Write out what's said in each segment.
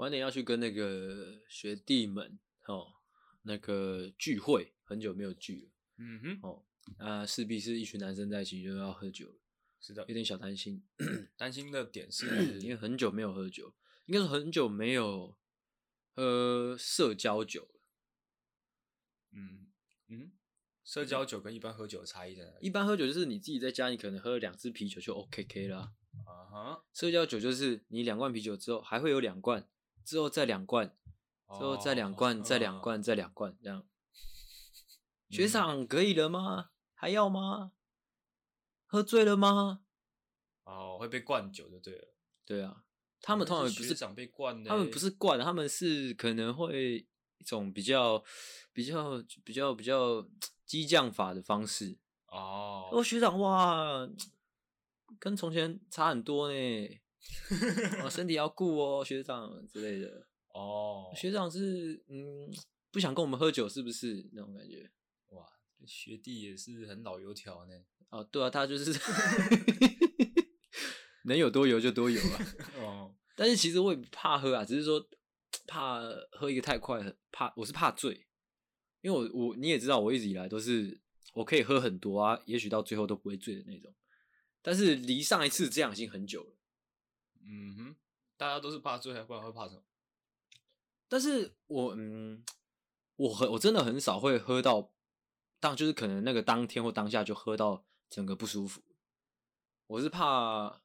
晚点要去跟那个学弟们哦，那个聚会，很久没有聚了。嗯哼，哦，那，势必是一群男生在一起就要喝酒，是的，有点小担心。担心的点是因为很久没有喝酒，应该是很久没有喝社交酒了。嗯嗯，社交酒跟一般喝酒的差异在哪里？一般喝酒就是你自己在家，你可能喝了两支啤酒就 OK K 了。啊哈，社交酒就是你两罐啤酒之后还会有两罐，之后再两罐，之后再两罐，再两罐，再两罐这样。学长可以了吗？还要吗？喝醉了吗？哦，会被灌酒就对了。对啊，他们通常不是学长被灌的，他们不是灌，他们是可能会一种比较比较比较比较激将法的方式。哦，哦，学长哇，跟从前差很多呢。哦，身体要顾哦，学长之类的。哦，学长是嗯，不想跟我们喝酒，是不是那种感觉？哇，学弟也是很老油条呢。哦，对啊，他就是 能有多油就多油啊。哦，但是其实我也不怕喝啊，只是说怕喝一个太快，很怕我是怕醉，因为我我你也知道，我一直以来都是我可以喝很多啊，也许到最后都不会醉的那种。但是离上一次这样已经很久了。嗯哼，大家都是怕醉，还不然会怕什么？但是我嗯，我很我真的很少会喝到当就是可能那个当天或当下就喝到整个不舒服。我是怕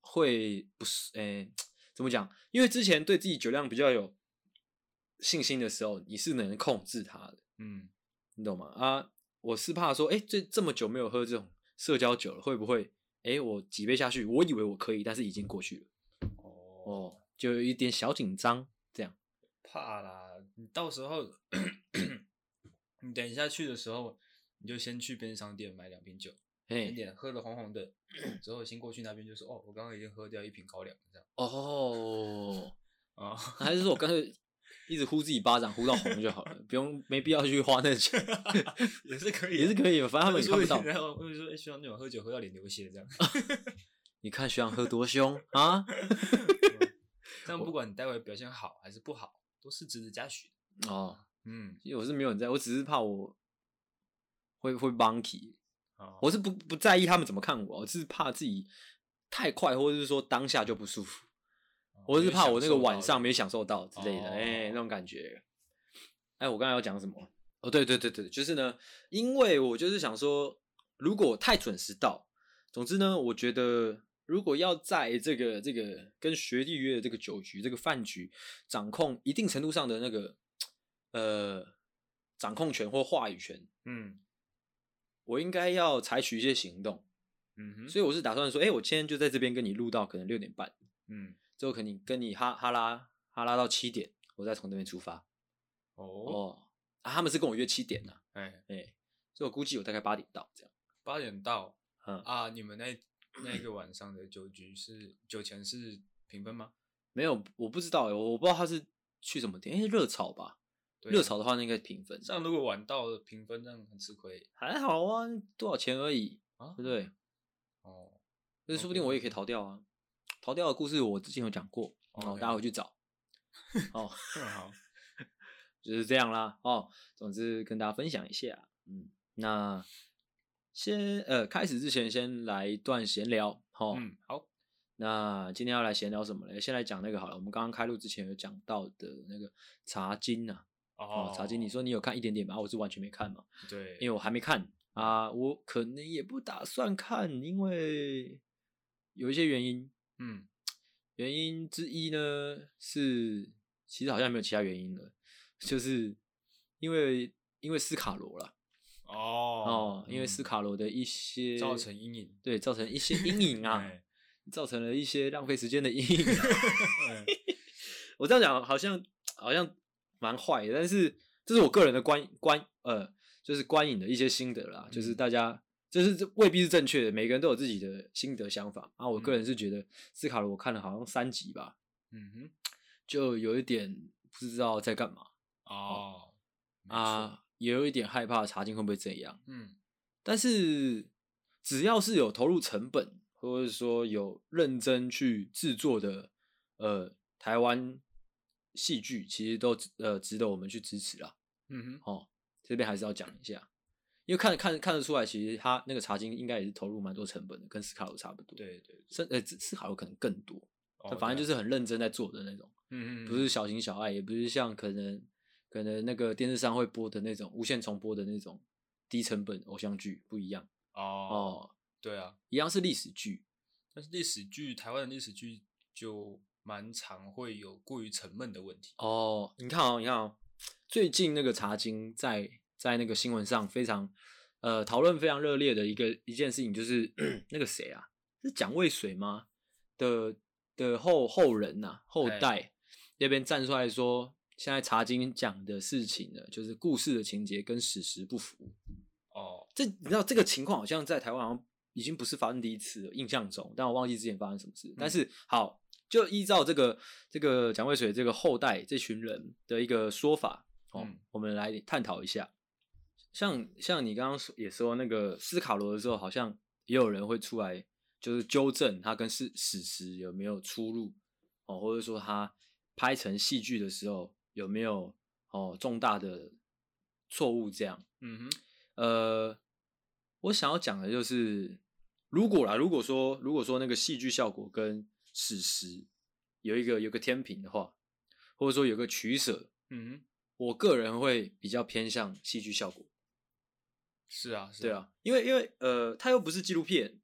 会不是诶、欸，怎么讲？因为之前对自己酒量比较有信心的时候，你是能控制它的，嗯，你懂吗？啊，我是怕说，哎、欸，这这么久没有喝这种社交酒了，会不会？哎、欸，我几杯下去，我以为我可以，但是已经过去了。哦，哦，就有一点小紧张，这样。怕啦，你到时候 你等一下去的时候，你就先去便利商店买两瓶酒，点点喝的红红的，之后先过去那边就说，哦，我刚刚已经喝掉一瓶高粱，这样。哦，啊，还是说我刚才一直呼自己巴掌，呼到红就好了，不用没必要去花那钱，也是可以，也是可以，反正他们也看不到。然后我就说，哎，学长那种喝酒喝到脸流血这样，你看学长喝多凶啊！这样不管你待会表现好还是不好。都是值得嘉许哦，嗯，其实我是没有人在，我只是怕我会会 monkey，哦，我是不不在意他们怎么看我，我只是怕自己太快，或者是说当下就不舒服，哦、我是怕我那个晚上没享受到之类的，哎、欸，那种感觉。哎，我刚才要讲什么？哦，对对对对，就是呢，因为我就是想说，如果太准时到，总之呢，我觉得。如果要在这个这个跟学弟约的这个酒局、这个饭局，掌控一定程度上的那个呃掌控权或话语权，嗯，我应该要采取一些行动，嗯哼，所以我是打算说，哎、欸，我今天就在这边跟你录到可能六点半，嗯，之后肯定跟你哈哈拉哈拉到七点，我再从那边出发。哦。哦，啊，他们是跟我约七点呐，哎。哎、欸，所以我估计我大概八点到这样，八点到，嗯。啊，你们那。那个晚上的酒局是酒钱是平分吗？没有，我不知道哎，我不知道他是去什么店，哎，热炒吧。热炒的话，那应该平分。这样如果晚到了平分，这样很吃亏。还好啊，多少钱而已啊，对不对？哦，那说不定我也可以逃掉啊。逃掉的故事我之前有讲过，哦，大家回去找。哦，好，就是这样啦。哦，总之跟大家分享一下。嗯，那。先呃，开始之前先来一段闲聊，哈。嗯，好。那今天要来闲聊什么呢？先来讲那个好了。我们刚刚开录之前有讲到的那个茶经啊。哦。茶经，你说你有看一点点吧？我是完全没看嘛。对。因为我还没看啊，我可能也不打算看，因为有一些原因。嗯。原因之一呢是，其实好像没有其他原因了，就是因为因为斯卡罗啦。哦哦，因为斯卡罗的一些造成阴影，对，造成一些阴影啊，造成了一些浪费时间的阴影。我这样讲好像好像蛮坏的，但是这是我个人的观观呃，就是观影的一些心得啦，嗯、就是大家就是这未必是正确的，每个人都有自己的心得想法。啊我个人是觉得斯卡罗我看了好像三集吧，嗯哼，就有一点不知道在干嘛哦。啊。也有一点害怕茶金会不会这样，嗯，但是只要是有投入成本，或者说有认真去制作的，呃，台湾戏剧其实都呃值得我们去支持啦。嗯哼，哦，这边还是要讲一下，因为看看看得出来，其实他那个茶金应该也是投入蛮多成本的，跟斯卡罗差不多。对对，甚呃斯卡罗可能更多，他、哦、反正就是很认真在做的那种。嗯嗯，不是小情小爱，也不是像可能可能那个电视上会播的那种无限重播的那种低成本偶像剧不一样。哦哦，对啊，一样是历史剧，但是历史剧台湾的历史剧就蛮常会有过于沉闷的问题。哦，你看哦，你看哦。最近那个茶金在在那个新闻上非常呃讨论非常热烈的一个一件事情，就是 那个谁啊，是蒋渭水吗？的的后后人呐、啊，后代那边站出来说，现在茶经讲的事情呢，就是故事的情节跟史实不符。哦，这你知道这个情况好像在台湾好像已经不是发生第一次了，印象中，但我忘记之前发生什么事。嗯、但是好，就依照这个这个蒋渭水这个后代这群人的一个说法。哦，嗯、我们来探讨一下，像像你刚刚说也说那个斯卡罗的时候，好像也有人会出来就是纠正他跟史史实有没有出入哦，或者说他拍成戏剧的时候有没有哦重大的错误这样。嗯哼，呃，我想要讲的就是，如果啦，如果说如果说那个戏剧效果跟史实有一个有个天平的话，或者说有个取舍，嗯哼。我个人会比较偏向戏剧效果，是啊，是啊，对啊，因为因为呃，它又不是纪录片，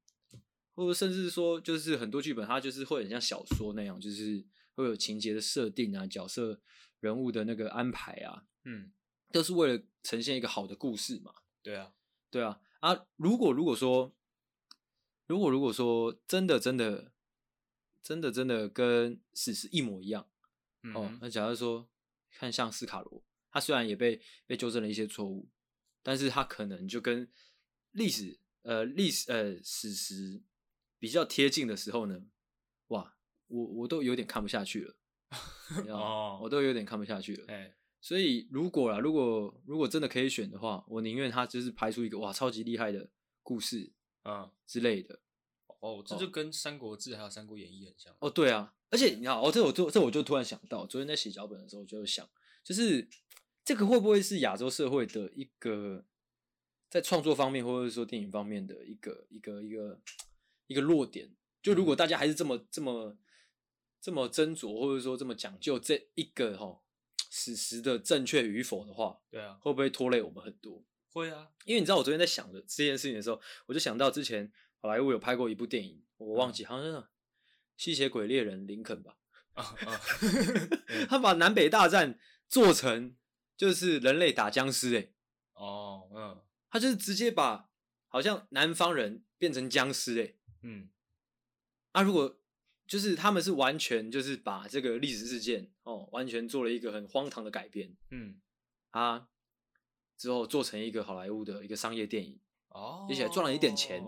或者甚至说就是很多剧本，它就是会很像小说那样，就是会有情节的设定啊，角色人物的那个安排啊，嗯，都是为了呈现一个好的故事嘛。对啊，对啊，啊，如果如果说，如果如果说真的真的真的真的跟史实一模一样，嗯、哦，那假如说。看像斯卡罗，他虽然也被被纠正了一些错误，但是他可能就跟历史呃历史呃史实比较贴近的时候呢，哇，我我都有点看不下去了，哦，我都有点看不下去了。哎，所以如果啦，如果如果真的可以选的话，我宁愿他就是拍出一个哇超级厉害的故事啊之类的。哦，这就跟《三国志》还有《三国演义》很像。哦，对啊。而且你看，哦，这我这这我就突然想到，昨天在写脚本的时候，我就想，就是这个会不会是亚洲社会的一个在创作方面，或者说电影方面的一个一个一个一个弱点？就如果大家还是这么这么这么斟酌，或者说这么讲究这一个哈史实的正确与否的话，对啊，会不会拖累我们很多？会啊，因为你知道，我昨天在想的这件事情的时候，我就想到之前好莱坞有拍过一部电影，我忘记、嗯、好像是。吸血鬼猎人林肯吧，啊啊，他把南北大战做成就是人类打僵尸哎，哦，嗯，他就是直接把好像南方人变成僵尸哎，嗯，啊，如果就是他们是完全就是把这个历史事件哦，完全做了一个很荒唐的改编，嗯，啊，之后做成一个好莱坞的一个商业电影，哦，而且赚了一点钱，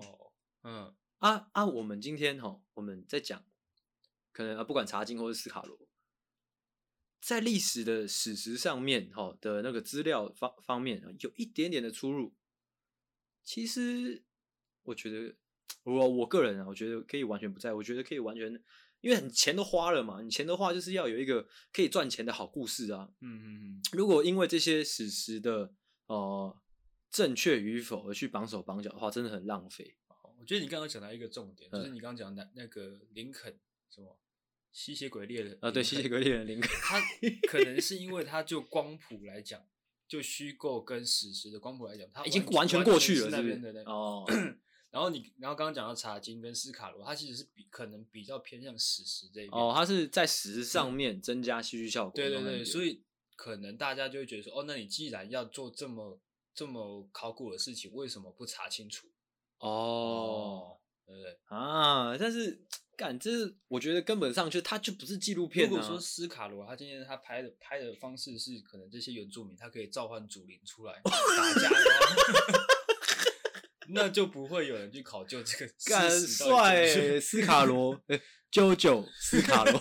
嗯，啊啊，我们今天哈我们在讲。可能啊，不管查金或是斯卡罗，在历史的史实上面，哈的那个资料方方面有一点点的出入。其实，我觉得我我个人啊，我觉得可以完全不在，我觉得可以完全，因为你钱都花了嘛，你钱的话就是要有一个可以赚钱的好故事啊。嗯嗯嗯。如果因为这些史实的哦、呃、正确与否而去绑手绑脚的话，真的很浪费。我觉得你刚刚讲到一个重点，就是你刚刚讲的那那个林肯什么。吸血鬼猎人啊，对，吸血鬼猎人林肯，他可能是因为他就光谱来讲，就虚构跟史实的光谱来讲，他已经完全过去了，那边的那哦。然后你，然后刚刚讲到查金跟斯卡罗，他其实是比可能比较偏向史实这一边。哦，他是在史实上面增加戏剧效果。对对对，所以可能大家就会觉得说，哦，那你既然要做这么这么考古的事情，为什么不查清楚？哦，对不对？啊，但是。干，这是我觉得根本上就它就不是纪录片，啊。如果说斯卡罗他今天他拍的拍的方式是可能这些原住民他可以召唤祖灵出来 打架，那就不会有人去考究这个。干帅，斯卡罗，啾啾，斯卡罗。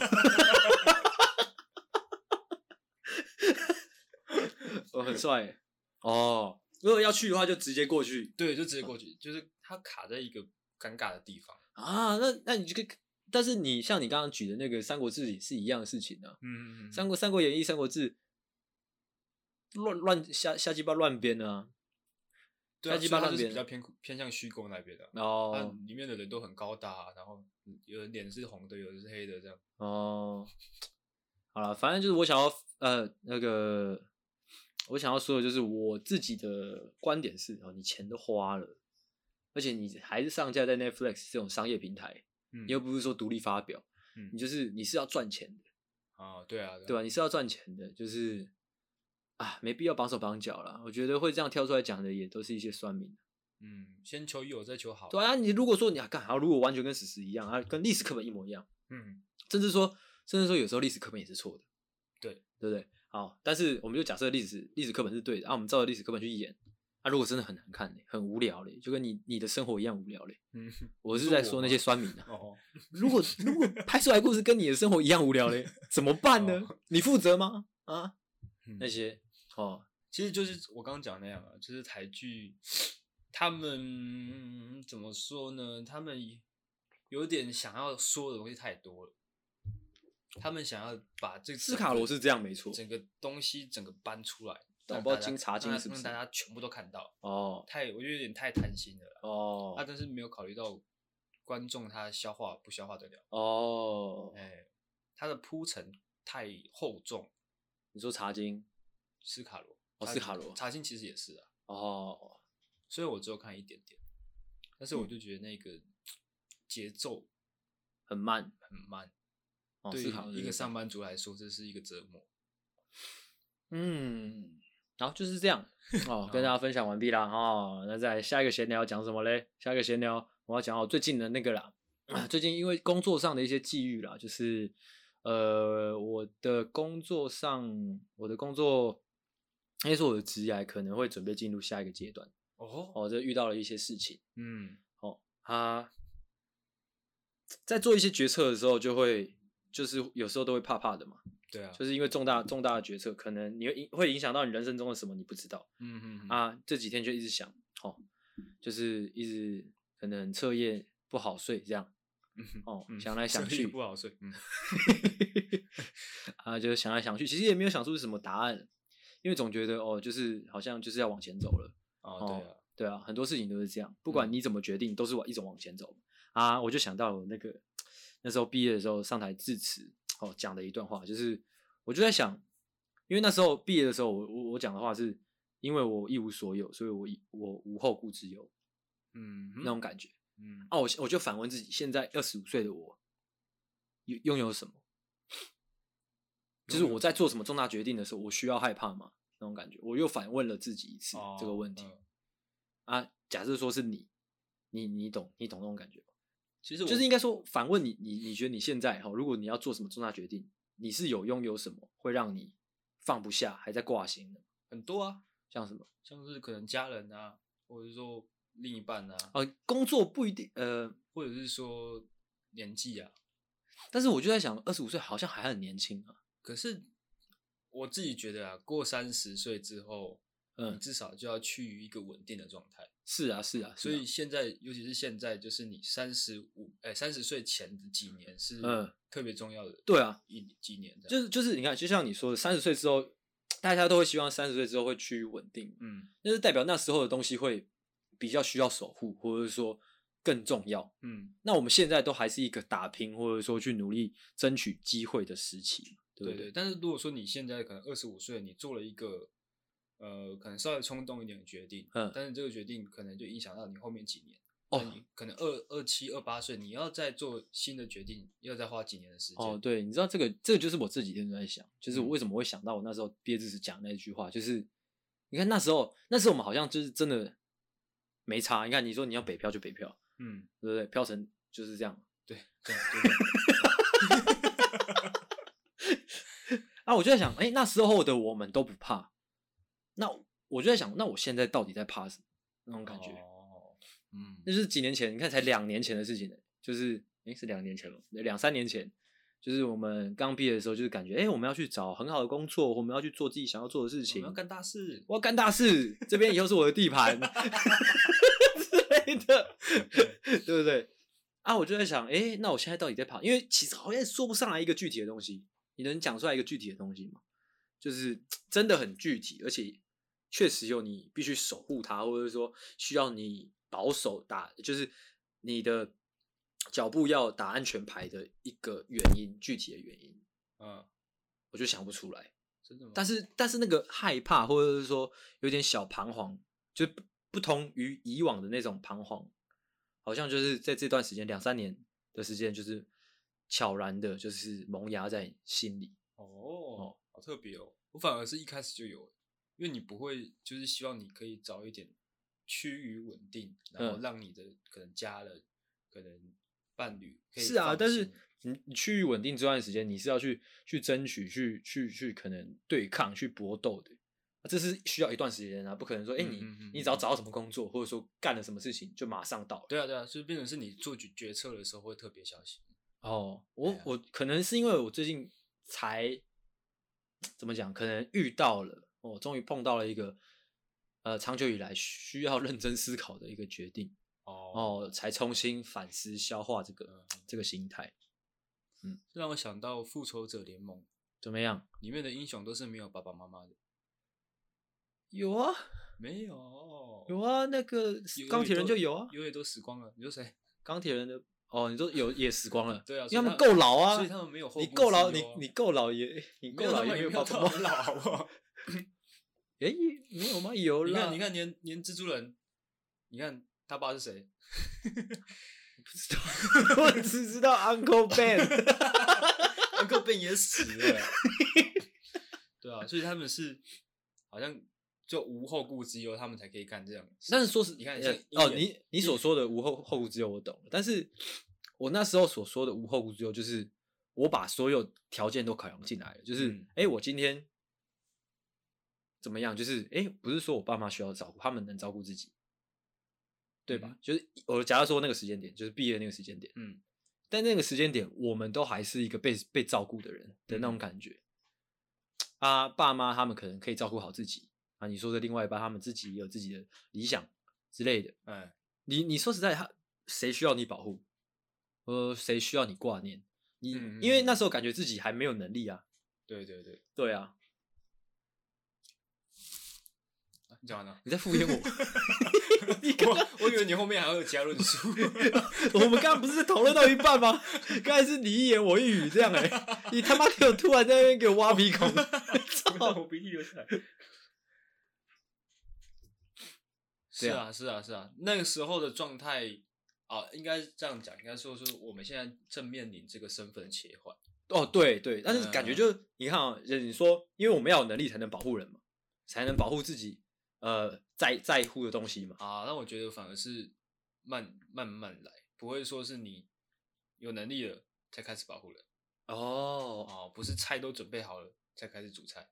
我很帅哦。如果要去的话，就直接过去。对，就直接过去，就是他卡在一个尴尬的地方啊。那那你就可以。但是你像你刚刚举的那个《三国志》也是一样的事情啊。嗯嗯嗯。三国《三国演义》《三国志》乱乱瞎瞎鸡巴乱编啊。瞎鸡巴乱编。比较偏偏向虚构那边的。哦。它里面的人都很高大，然后有人脸是红的，有人是黑的，这样。哦。好了，反正就是我想要呃那个，我想要说的就是我自己的观点是哦，你钱都花了，而且你还是上架在 Netflix 这种商业平台。你又不是说独立发表，嗯，你就是你是要赚钱的啊，对啊，对吧？你是要赚钱的，就是啊，没必要绑手绑脚了。我觉得会这样跳出来讲的，也都是一些酸民。嗯，先求有，再求好。对啊，你如果说你要干啥，如果完全跟史实一样啊，跟历史课本一模一样，嗯，甚至说，甚至说有时候历史课本也是错的，对，对不对？好，但是我们就假设历史历史课本是对的，啊，我们照着历史课本去演。啊、如果真的很难看嘞，很无聊嘞，就跟你你的生活一样无聊嘞。嗯，我是在说那些酸民啊。哦，如果如果拍出来故事跟你的生活一样无聊嘞，怎么办呢？哦、你负责吗？啊，嗯、那些哦，其实就是我刚刚讲那样啊，就是台剧，他们怎么说呢？他们有点想要说的东西太多了，他们想要把这个斯卡罗是这样没错，整个东西整个搬出来。但我不知道金查经是不是让大家全部都看到哦，太我觉得有点太贪心了哦，他真是没有考虑到观众他消化不消化得了哦，哎、欸，他的铺陈太厚重。你说查经，斯卡罗哦，斯卡罗查经其实也是啊，哦，所以我只有看一点点，但是我就觉得那个节奏很慢很慢，哦、对于一个上班族来说，这是一个折磨。嗯。然后，就是这样 哦，跟大家分享完毕啦哦。那再下一个闲聊讲什么嘞？下一个闲聊我要讲我最近的那个啦。最近因为工作上的一些际遇啦，就是呃，我的工作上，我的工作应该说我的职业可能会准备进入下一个阶段哦。哦，这遇到了一些事情，嗯，哦，他在做一些决策的时候，就会就是有时候都会怕怕的嘛。对啊，就是因为重大重大的决策，可能你会影会影响到你人生中的什么，你不知道。嗯嗯，嗯啊，这几天就一直想，哦，就是一直可能彻夜不好睡这样。嗯哦，想来 想去不好睡。嗯，啊，就是想来想去，其实也没有想出什么答案，因为总觉得哦，就是好像就是要往前走了。哦，对啊，哦，对啊，很多事情都是这样，不管你怎么决定，都是往一种往前走。啊，我就想到了那个那时候毕业的时候上台致辞。哦，讲的一段话就是，我就在想，因为那时候毕业的时候，我我我讲的话是，因为我一无所有，所以我我无后顾之忧，嗯，那种感觉，嗯，啊，我我就反问自己，现在二十五岁的我，拥拥有什么？就是我在做什么重大决定的时候，我需要害怕吗？那种感觉，我又反问了自己一次这个问题。啊，假设说是你，你你懂你懂那种感觉吗？其实就是应该说反问你，你你觉得你现在哈，如果你要做什么重大决定，你是有拥有什么会让你放不下，还在挂心的？很多啊，像什么？像是可能家人啊，或者是说另一半啊，呃，工作不一定，呃，或者是说年纪啊。但是我就在想，二十五岁好像还很年轻啊。可是我自己觉得啊，过三十岁之后，嗯，至少就要趋于一个稳定的状态。是啊，是啊，所以现在，尤其是现在，就是你三十五，哎，三十岁前的几年是嗯特别重要的。对啊，一几年就是就是，你看，就像你说的，三十岁之后，大家都会希望三十岁之后会趋于稳定，嗯，那是代表那时候的东西会比较需要守护，或者是说更重要，嗯。那我们现在都还是一个打拼，或者说去努力争取机会的时期，对对？但是如果说你现在可能二十五岁，你做了一个。呃，可能稍微冲动一点的决定，嗯，但是这个决定可能就影响到你后面几年。哦，你可能二二七、二八岁，你要再做新的决定，要再花几年的时间。哦，对，你知道这个，这个就是我这几天都在想，就是我为什么会想到我那时候毕业致辞讲那句话，就是你看那时候，那时候我们好像就是真的没差。你看，你说你要北漂就北漂，嗯，对不对？漂成就是这样，对，对对。啊，我就在想，哎，那时候的我们都不怕。那我就在想，那我现在到底在怕什么？那种感觉，哦，嗯，那就是几年前，你看才两年前的事情呢，就是，诶，是两年前了，两三年前，就是我们刚毕业的时候，就是感觉，诶，我们要去找很好的工作，我们要去做自己想要做的事情，我要干大事，我要干大事，这边以后是我的地盘之类的，对不对？啊，我就在想，哎、欸，那我现在到底在怕？因为其实好像说不上来一个具体的东西。你能讲出来一个具体的东西吗？就是真的很具体，而且确实有你必须守护它，或者说需要你保守打，就是你的脚步要打安全牌的一个原因，具体的原因，嗯，我就想不出来。真的吗？但是但是那个害怕，或者是说有点小彷徨，就不同于以往的那种彷徨，好像就是在这段时间两三年的时间，就是悄然的，就是萌芽在心里。哦，哦好特别哦！我反而是一开始就有，因为你不会就是希望你可以早一点趋于稳定，然后让你的可能家人、嗯、可能伴侣可以是啊，但是。你你趋于稳定这段时间，你是要去去争取、去去去可能对抗、去搏斗的，这是需要一段时间啊，不可能说，哎、欸，你嗯嗯嗯你只要找到什么工作，或者说干了什么事情就马上到。对啊对啊，所以变成是你做决决策的时候会特别小心。哦，我、啊、我可能是因为我最近才怎么讲，可能遇到了，我终于碰到了一个呃长久以来需要认真思考的一个决定。哦哦，才重新反思消化这个、嗯、这个心态。嗯，这让我想到《复仇者联盟》怎么样？里面的英雄都是没有爸爸妈妈的。有啊，没有？有啊，那个钢铁人就有啊，有也都死光了。你说谁？钢铁人的哦，你都有也死光了。对啊，因为他们够老啊，所以他们没有后。你够老，你你够老也你够老也没有爸爸妈妈老，好不好？哎，没有吗？有啦。你看，你看，连连蜘蛛人，你看他爸是谁？不知道，我只知道 Uncle Ben，Uncle Ben 也死了。对啊，所以他们是好像就无后顾之忧，他们才可以干这样。但是说是，你看，哦，你你所说的无后后顾之忧我懂了，但是我那时候所说的无后顾之忧，就是我把所有条件都考量进来了，就是哎、嗯欸，我今天怎么样？就是哎、欸，不是说我爸妈需要照顾，他们能照顾自己。对吧？就是我假如说那个时间点，就是毕业那个时间点，嗯，但那个时间点，我们都还是一个被被照顾的人的那种感觉。嗯、啊，爸妈他们可能可以照顾好自己啊。你说的另外一半，他们自己也有自己的理想之类的。哎，你你说实在，他谁需要你保护？呃，谁需要你挂念？你、嗯、因为那时候感觉自己还没有能力啊。对对对，对啊。你讲完了？你在敷衍我？我我以为你后面还会有其他论述。我们刚刚不是讨论到一半吗？刚才是你一言我一语这样哎、欸，你他妈给我突然在那边给我挖鼻孔，操！我鼻涕流下来。是啊是啊是啊，那个时候的状态啊，应该这样讲，应该说说我们现在正面临这个身份切换。哦，对对，但是感觉就、嗯、你看啊，你说，因为我们要有能力才能保护人嘛，才能保护自己。呃，在在乎的东西嘛。啊，那我觉得反而是慢慢慢来，不会说是你有能力了才开始保护人。哦哦，不是菜都准备好了才开始煮菜，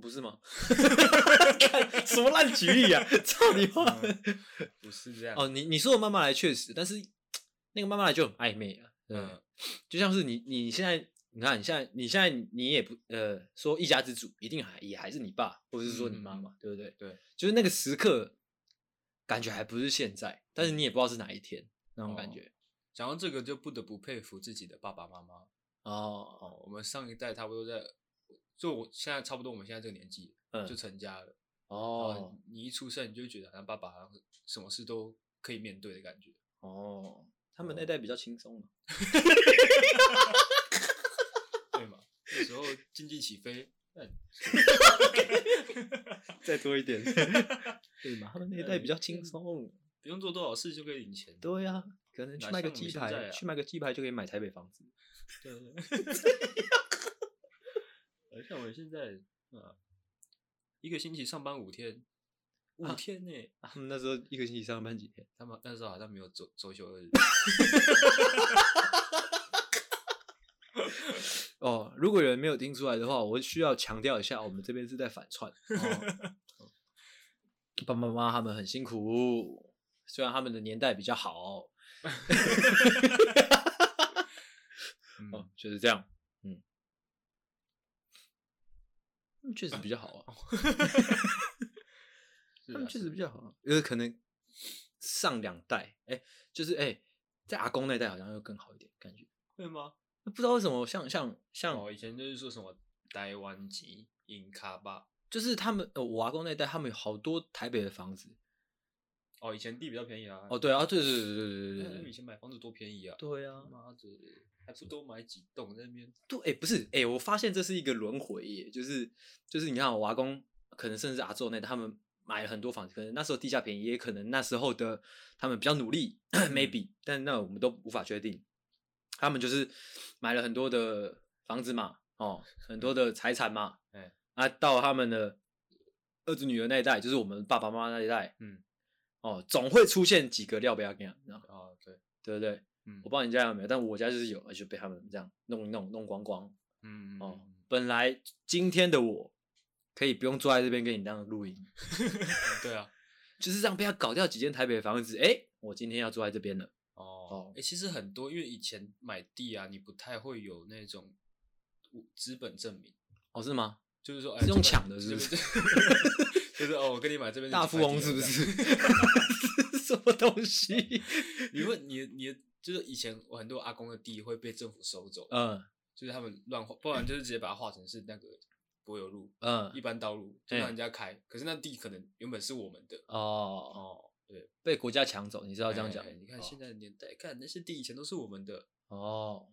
不是吗？什么烂举例啊！操你妈、嗯！不是这样。哦，你你说的慢慢来确实，但是那个慢慢来就很暧昧啊。嗯，就像是你你现在。你看，你现在，你现在，你也不呃说一家之主，一定还也还是你爸，或者是说你妈妈，嗯、对不对？对，就是那个时刻，感觉还不是现在，但是你也不知道是哪一天那种感觉。讲、哦、到这个，就不得不佩服自己的爸爸妈妈哦，哦。我们上一代差不多在，就我现在差不多，我们现在这个年纪，嗯，就成家了。哦，你一出生，你就觉得好像爸爸好像什么事都可以面对的感觉。哦，他们那代比较轻松 嘛。那时候经济起飞，再多一点，对嘛？他们那一代比较轻松，不用做多少事就可以领钱。对呀、啊，可能去卖个鸡排，啊、去卖个鸡排就可以买台北房子。对对对，像我们现在啊，一个星期上班五天，五天呢？他们那时候一个星期上班几天？他们那时候好像没有周周休二日。哦，如果有人没有听出来的话，我需要强调一下，我们这边是在反串。哦、爸爸妈妈他们很辛苦，虽然他们的年代比较好。嗯、哦，就是这样。嗯，确实比较好啊。他们确实比较好，因为可能上两代，哎、欸，就是哎、欸，在阿公那代好像又更好一点，感觉会吗？不知道为什么像像像哦，以前就是说什么台湾籍、印卡吧，就是他们呃，我阿公那代他们有好多台北的房子。哦，以前地比较便宜啊。哦，对啊，对对对对对对对。以前买房子多便宜啊。对啊，妈的，还不多买几栋在那边。对，哎，不是，哎，我发现这是一个轮回耶，就是就是你看我阿公，可能甚至阿祖那代他们买了很多房子，可能那时候地价便宜，也可能那时候的他们比较努力，maybe，但那我们都无法确定。他们就是买了很多的房子嘛，哦，很多的财产嘛，哎，啊，到他们的儿子女儿那一代，就是我们爸爸妈妈那一代，嗯。哦，总会出现几个料不要这样，知道啊，对对不对？嗯，我不知道你家有没有，但我家就是有，而且被他们这样弄一弄弄光光。嗯哦，本来今天的我可以不用坐在这边跟你这样录音。对啊，就是这样被他搞掉几间台北的房子。哎，我今天要坐在这边了。哦，哎，其实很多，因为以前买地啊，你不太会有那种资本证明。哦，是吗？就是说，是用抢的，是不是？就是哦，我跟你买这边大富翁是不是？什么东西？你问你你就是以前我很多阿公的地会被政府收走，嗯，就是他们乱划，不然就是直接把它划成是那个柏油路，嗯，一般道路就让人家开，可是那地可能原本是我们的哦哦，对，被国家抢走，你知道这样讲？你看现在的年代，看那些地以前都是我们的哦，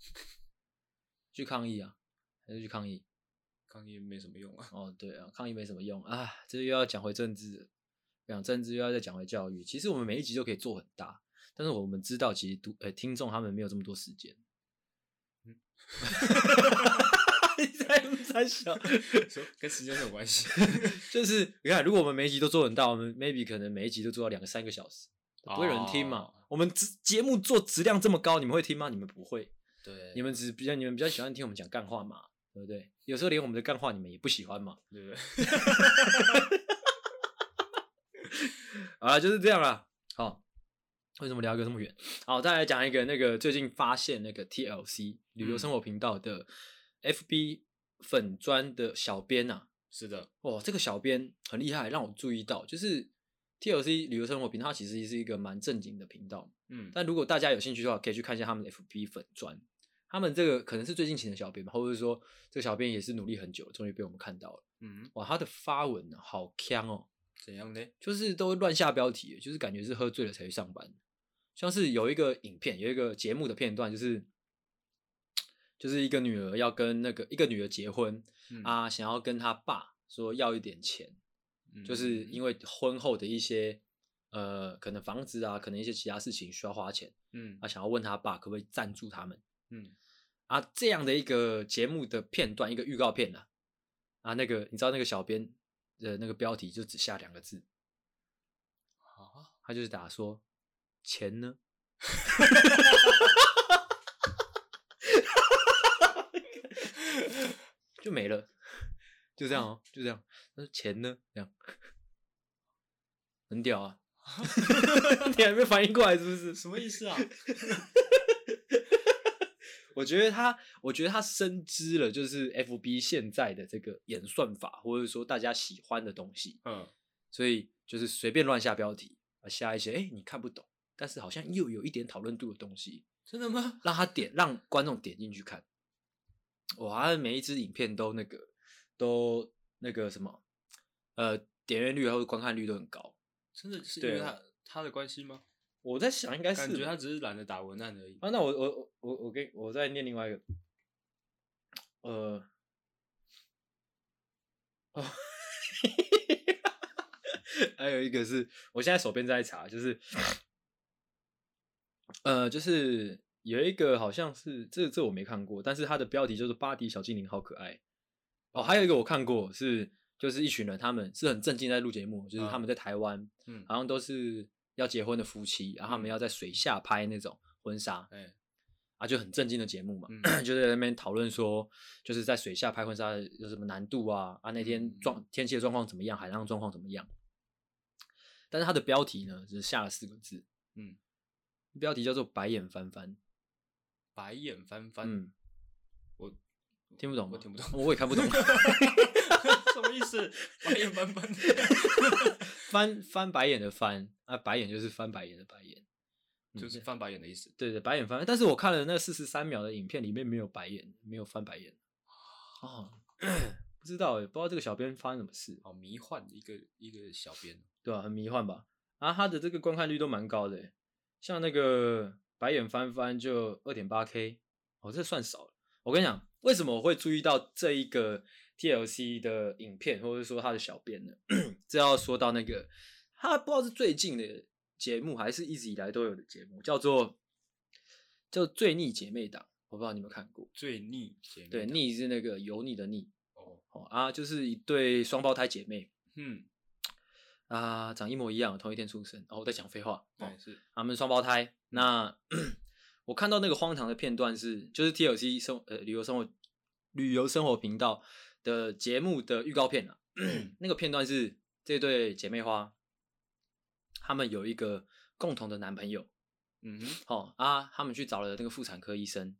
去抗议啊，还是去抗议？抗议没什么用啊！哦，对啊，抗议没什么用啊！这又要讲回政治，讲政治又要再讲回教育。其实我们每一集都可以做很大，但是我们知道，其实读呃听众他们没有这么多时间。嗯，你在在想说跟时间有关系？就是你看，如果我们每一集都做很大，我们 maybe 可能每一集都做到两个三个小时，不会有人听嘛？哦、我们节节目做质量这么高，你们会听吗？你们不会。对，你们只比较你们比较喜欢听我们讲干话嘛？对不对？有时候连我们的干话你们也不喜欢嘛，对不对？啊，就是这样啦。好，为什么聊一个这么远？好，再来讲一个那个最近发现那个 TLC 旅游生活频道的 FB 粉砖的小编啊。是的，哇，这个小编很厉害，让我注意到，就是 TLC 旅游生活频道，它其实是一个蛮正经的频道。嗯，但如果大家有兴趣的话，可以去看一下他们的 FB 粉砖。他们这个可能是最近请的小编吧，或者是说这个小编也是努力很久，终于被我们看到了。嗯，哇，他的发文呢，好锵哦！怎样呢？就是都乱下标题，就是感觉是喝醉了才去上班。像是有一个影片，有一个节目的片段，就是就是一个女儿要跟那个一个女儿结婚、嗯、啊，想要跟她爸说要一点钱，嗯、就是因为婚后的一些呃，可能房子啊，可能一些其他事情需要花钱，嗯，啊，想要问他爸可不可以赞助他们。嗯。啊，这样的一个节目的片段，一个预告片啊，啊，那个你知道那个小编的那个标题就只下两个字啊，他就是打说钱呢，就没了，就这样哦，就这样，那钱呢，这样很屌啊，你还没反应过来是不是？什么意思啊？我觉得他，我觉得他深知了，就是 FB 现在的这个演算法，或者说大家喜欢的东西，嗯，所以就是随便乱下标题，下一些哎你看不懂，但是好像又有一点讨论度的东西，真的吗？让他点，让观众点进去看，哇，每一支影片都那个都那个什么，呃，点阅率或者观看率都很高，真的是因为他他的关系吗？我在想，应该是感觉他只是懒得打文案而已。啊，那我我我我给我再念另外一个，呃，哦，还有一个是我现在手边在查，就是，呃，就是有一个好像是这这我没看过，但是它的标题就是《巴迪小精灵好可爱》。哦，还有一个我看过是，就是一群人他们是很正经在录节目，就是他们在台湾，嗯，好像都是。要结婚的夫妻，然后他们要在水下拍那种婚纱，哎、嗯，啊，就很正经的节目嘛，嗯、就在那边讨论说，就是在水下拍婚纱有什么难度啊？啊，那天状天气的状况怎么样？海浪状况怎么样？但是它的标题呢，只、就是下了四个字，嗯，标题叫做“白眼翻翻”，白眼翻翻，嗯，我听不懂，我听不懂，我也看不懂。什么意思？白眼翻翻，翻翻白眼的翻啊，白眼就是翻白眼的白眼。就是翻白眼的意思。对对，白眼翻。但是我看了那四十三秒的影片，里面没有白眼，没有翻白眼。哦，不知道哎，不知道这个小编发生什么事。好迷幻的一个一个小编，对吧、啊？很迷幻吧？啊，他的这个观看率都蛮高的，像那个白眼翻翻就二点八 K，哦，这算少了。我跟你讲，为什么我会注意到这一个 TLC 的影片，或者说他的小编呢？这要说到那个，他不知道是最近的节目，还是一直以来都有的节目，叫做叫《最逆姐妹档》，我不知道你有没有看过。最逆姐妹，对，逆是那个油腻的腻。哦哦啊，就是一对双胞胎姐妹。嗯。啊，长一模一样，同一天出生。哦，我在讲废话。哦，是他们双胞胎。那 我看到那个荒唐的片段是，就是 TLC 生呃旅游生活旅游生活频道的节目的预告片啊。那个片段是这对姐妹花，他们有一个共同的男朋友。嗯哼。好啊，他们去找了那个妇产科医生。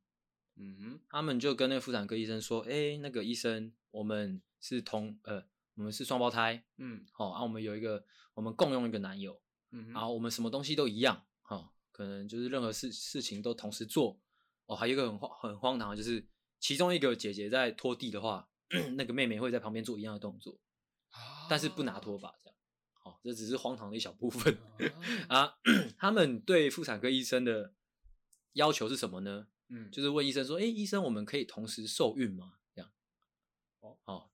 嗯哼。他们就跟那个妇产科医生说：“哎，那个医生，我们是同呃。”我们是双胞胎，嗯，好，啊，我们有一个，我们共用一个男友，嗯，然后我们什么东西都一样，哈，可能就是任何事事情都同时做，哦，还有一个很荒很荒唐就是，其中一个姐姐在拖地的话，那个妹妹会在旁边做一样的动作，但是不拿拖把这样，好，这只是荒唐的一小部分啊。他们对妇产科医生的要求是什么呢？嗯，就是问医生说，哎，医生，我们可以同时受孕吗？这样，哦，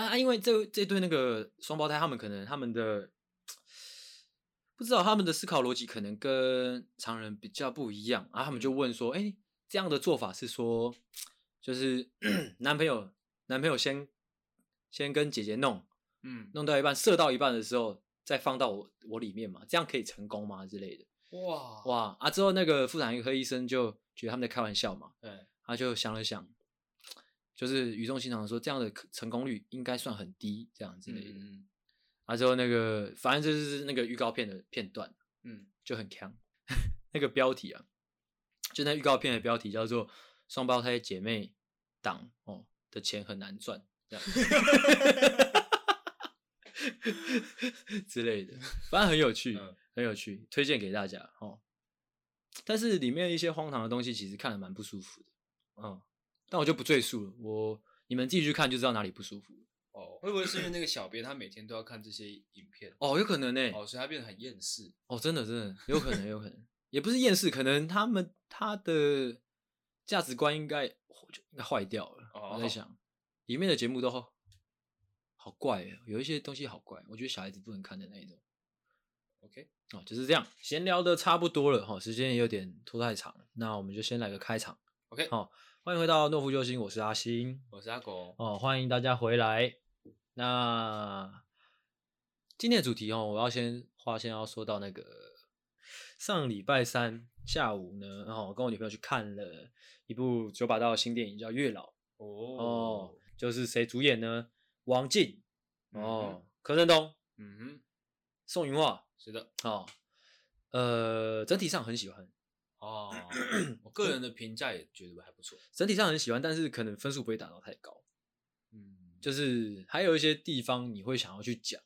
好。啊，因为这这对那个双胞胎，他们可能他们的不知道他们的思考逻辑可能跟常人比较不一样，然后他们就问说：“哎，这样的做法是说，就是 男朋友男朋友先先跟姐姐弄，嗯，弄到一半射到一半的时候再放到我我里面嘛，这样可以成功吗？之类的。”哇哇啊！之后那个妇产科医生就觉得他们在开玩笑嘛，对，他就想了想。就是语重心长的说，这样的成功率应该算很低，这样之类的。嗯，啊，之后那个反正就是那个预告片的片段，嗯，就很强。那个标题啊，就那预告片的标题叫做“双胞胎姐妹档哦的钱很难赚”这样 之类的，反正很有趣，嗯、很有趣，推荐给大家哦。但是里面一些荒唐的东西，其实看得蛮不舒服的，嗯。那我就不赘述了，我你们自己去看就知道哪里不舒服哦。会不会是因为那个小编他每天都要看这些影片？哦，有可能呢、欸。哦，所以他变得很厌世。哦，真的真的有可能，有可能，也不是厌世，可能他们他的价值观应该就应该坏掉了。哦、我在想，里面的节目都好，好怪，有一些东西好怪，我觉得小孩子不能看的那一种。OK，哦，就是这样，闲聊的差不多了哈，时间也有点拖太长，那我们就先来个开场。OK，好。欢迎回到诺夫救星，我是阿星，我是阿狗哦，欢迎大家回来。那今天的主题哦，我要先话先要说到那个上礼拜三下午呢，然后我跟我女朋友去看了一部九把刀的新电影，叫《月老》哦，哦，就是谁主演呢？王净哦，柯震东，嗯哼，宋芸樺，是的，哦，呃，整体上很喜欢。哦，我个人的评价也觉得还不错，整体上很喜欢，但是可能分数不会打到太高。嗯，就是还有一些地方你会想要去讲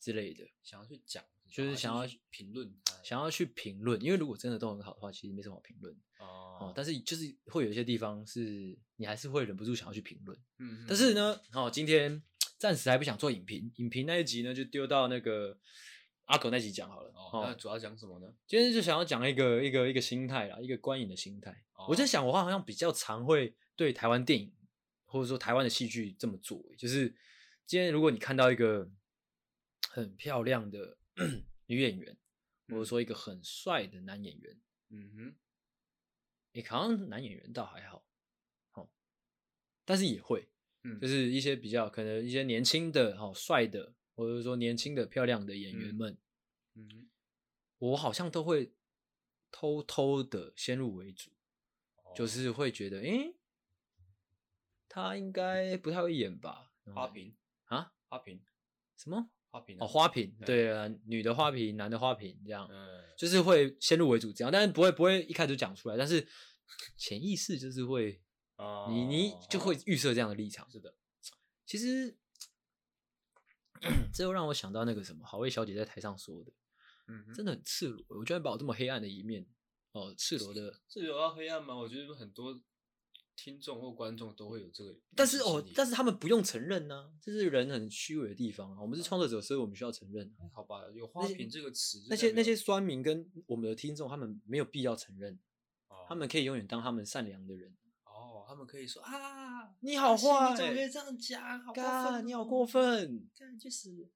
之类的，想要去讲，就是想要去评论，想要去评论，因为如果真的都很好的话，其实没什么好评论。哦，但是就是会有一些地方是你还是会忍不住想要去评论。嗯，但是呢，哦，今天暂时还不想做影评，影评那一集呢就丢到那个。阿狗那集讲好了，哦，那主要讲什么呢？今天就想要讲一个一个一个心态啦，一个观影的心态。哦、我在想，我好像比较常会对台湾电影或者说台湾的戏剧这么做，就是今天如果你看到一个很漂亮的 女演员，或者说一个很帅的男演员，嗯哼，你好像男演员倒还好，哦，但是也会，嗯，就是一些比较可能一些年轻的好帅的。或者说年轻的漂亮的演员们，嗯，嗯，我好像都会偷偷的先入为主，哦、就是会觉得，诶、欸，他应该不太会演吧？花瓶啊，花瓶，什么花瓶？哦，花瓶，对啊，女的花瓶，男的花瓶，这样，嗯，就是会先入为主这样，但是不会不会一开始就讲出来，但是潜意识就是会，哦、你你就会预设这样的立场。是的，其实。这又让我想到那个什么，好味小姐在台上说的，嗯，真的很赤裸。我居然把我这么黑暗的一面，哦，赤裸的，赤裸到黑暗吗？我觉得很多听众或观众都会有这个，但是哦，但是他们不用承认呢、啊，这是人很虚伪的地方啊。我们是创作者，所以我们需要承认。好吧，有花瓶这个词，那些那些酸民跟我们的听众，他们没有必要承认，哦、他们可以永远当他们善良的人。哦，他们可以说啊，你好坏，你怎么可以这样讲？好过分、哦，你好过分，这样就是。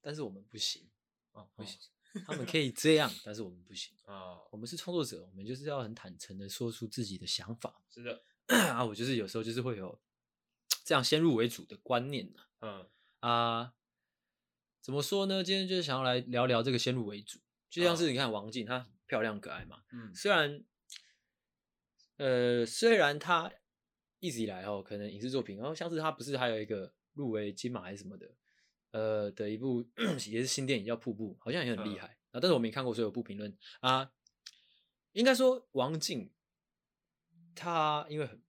但是我们不行啊，不行。他们可以这样，但是我们不行啊。我们是创作者，我们就是要很坦诚的说出自己的想法。是的啊，我就是有时候就是会有这样先入为主的观念呢。嗯啊，怎么说呢？今天就是想要来聊聊这个先入为主，就像是你看王静，她漂亮可爱嘛。嗯，虽然呃，虽然他一直以来哦，可能影视作品，然后像是他不是还有一个入围金马还是什么的。呃的一部 也是新电影叫《瀑布》，好像也很厉害啊，但是我没看过，所以我不评论啊。应该说王静，她因为很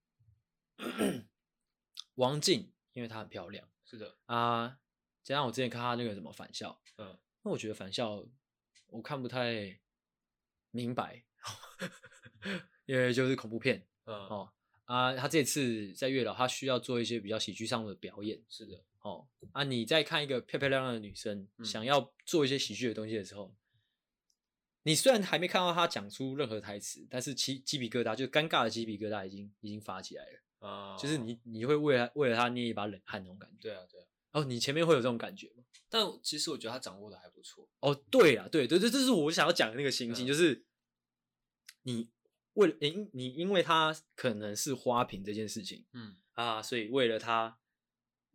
王静，因为她很漂亮，是的啊。加上我之前看她那个什么返校，嗯，那我觉得返校我看不太明白，因为就是恐怖片，嗯哦啊，他这次在月老，他需要做一些比较喜剧上的表演，是的。哦啊！你在看一个漂漂亮亮的女生，嗯、想要做一些喜剧的东西的时候，你虽然还没看到她讲出任何台词，但是鸡鸡皮疙瘩，就尴尬的鸡皮疙瘩已经已经发起来了啊！就是你你会为了为了她捏一把冷汗那种感觉。对啊，对啊。哦，你前面会有这种感觉吗？但其实我觉得他掌握的还不错。哦，对啊，对对对，这是我想要讲的那个心情，嗯、就是你为了因你因为他可能是花瓶这件事情，嗯。啊，所以为了他。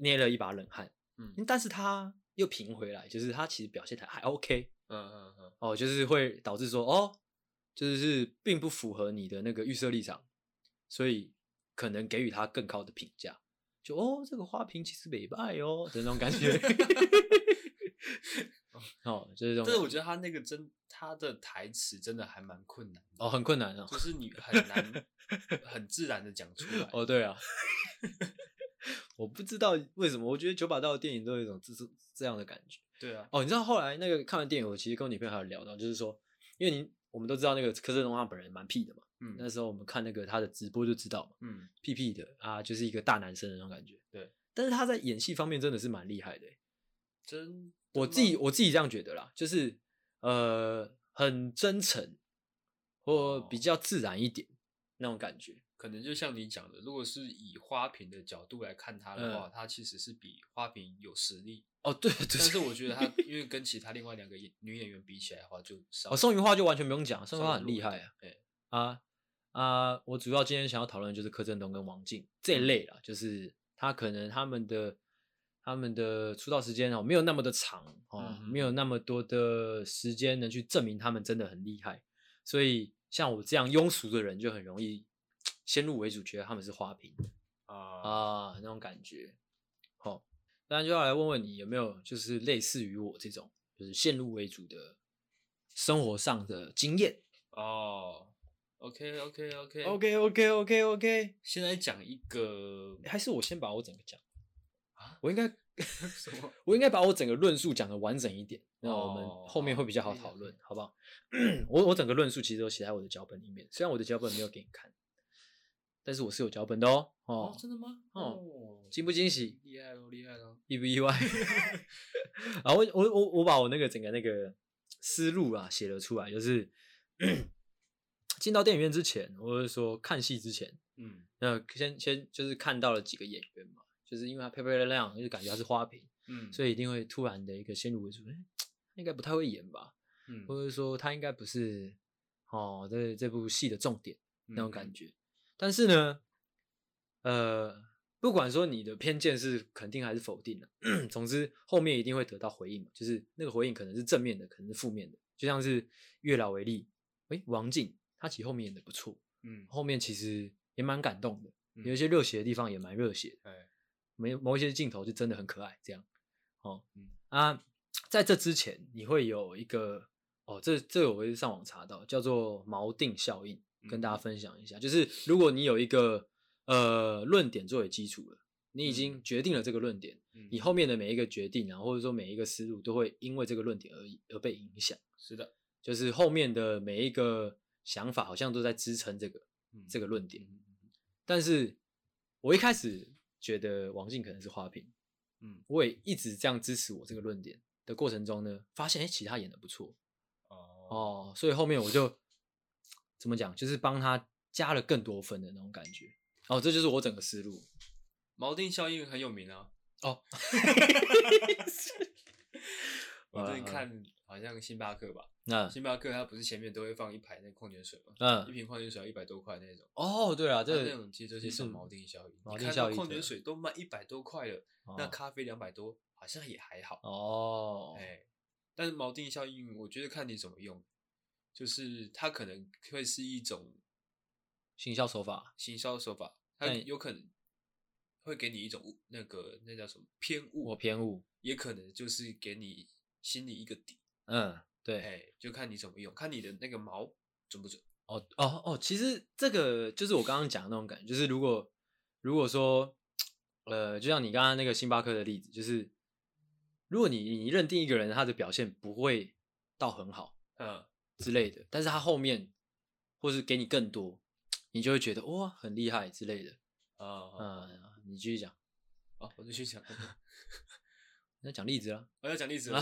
捏了一把冷汗，嗯，但是他又平回来，就是他其实表现还还 OK，嗯嗯嗯，哦，就是会导致说，哦，就是并不符合你的那个预设立场，所以可能给予他更高的评价，就哦，这个花瓶其实没败哦的那种感觉 哦，就是这种。但是我觉得他那个真，他的台词真的还蛮困难，哦，很困难啊，就是你很难 很自然的讲出来，哦，对啊。我不知道为什么，我觉得九把刀的电影都有一种这是这样的感觉。对啊，哦，你知道后来那个看完电影，我其实跟我女朋友还有聊到，就是说，因为你我们都知道那个柯震东他本人蛮屁的嘛，嗯，那时候我们看那个他的直播就知道嘛，嗯，屁屁的啊，就是一个大男生的那种感觉。对，但是他在演戏方面真的是蛮厉害的，真，我自己我自己这样觉得啦，就是呃很真诚或比较自然一点那种感觉。可能就像你讲的，如果是以花瓶的角度来看他的话，他、嗯、其实是比花瓶有实力哦。对，对，但是我觉得他因为跟其他另外两个女演员比起来的话，就少。哦，宋芸樺就完全不用讲，宋芸樺很厉害啊。对啊啊，我主要今天想要讨论的就是柯震东跟王静这一类啦，嗯、就是他可能他们的他们的出道时间哦没有那么的长哦，嗯、没有那么多的时间能去证明他们真的很厉害，所以像我这样庸俗的人就很容易。先入为主，觉得他们是花瓶啊啊那种感觉。好，当然就要来问问你有没有就是类似于我这种，就是先入为主的生活上的经验哦。OK OK OK OK OK OK OK，先来讲一个，还是我先把我整个讲啊？我应该 什么？我应该把我整个论述讲的完整一点，那我们后面会比较好讨论，好不好？我我整个论述其实都写在我的脚本里面，虽然我的脚本没有给你看。但是我是有脚本的哦，哦，真的吗？哦，惊不惊喜？厉害哦，厉害哦，意不意外？啊，我我我我把我那个整个那个思路啊写了出来，就是 进到电影院之前，或者说看戏之前，嗯，那先先就是看到了几个演员嘛，就是因为他漂漂亮亮，就感觉它是花瓶，嗯，所以一定会突然的一个先入为主，应该不太会演吧，嗯，或者说它应该不是哦，这这部戏的重点那种感觉。嗯但是呢，呃，不管说你的偏见是肯定还是否定的，总之后面一定会得到回应嘛，就是那个回应可能是正面的，可能是负面的。就像是月老为例，诶，王静他其实后面演的不错，嗯，后面其实也蛮感动的，有一些热血的地方也蛮热血的，哎，没某一些镜头就真的很可爱，这样，哦，嗯啊，在这之前你会有一个，哦，这这个我会上网查到，叫做锚定效应。跟大家分享一下，就是如果你有一个呃论点作为基础了，你已经决定了这个论点，嗯、你后面的每一个决定啊，或者说每一个思路，都会因为这个论点而而被影响。是的，就是后面的每一个想法，好像都在支撑这个、嗯、这个论点。嗯、但是，我一开始觉得王静可能是花瓶，嗯，我也一直这样支持我这个论点的过程中呢，发现哎，其他演的不错，哦，哦，所以后面我就怎么讲，就是帮他加了更多分的那种感觉。哦，这就是我整个思路。锚定效应很有名啊。哦，我最近看好像星巴克吧，那星巴克它不是前面都会放一排那矿泉水吗？嗯，一瓶矿泉水要一百多块那种。哦，对啊，这个那种其实就是一种锚定效应。锚定效应，矿泉水都卖一百多块了，那咖啡两百多，好像也还好。哦，哎，但是锚定效应，我觉得看你怎么用，就是它可能会是一种行销手法，行销手法，它有可能。会给你一种那个那叫什么偏误？我偏误，也可能就是给你心里一个底。嗯，对，哎，就看你怎么用，看你的那个毛准不准。哦哦哦，其实这个就是我刚刚讲的那种感觉，就是如果如果说，呃，就像你刚刚那个星巴克的例子，就是如果你你认定一个人他的表现不会到很好，嗯之类的，但是他后面或是给你更多，你就会觉得哇很厉害之类的。啊嗯。你继续讲，哦，我继续讲，你要讲例子啊？我要讲例子了。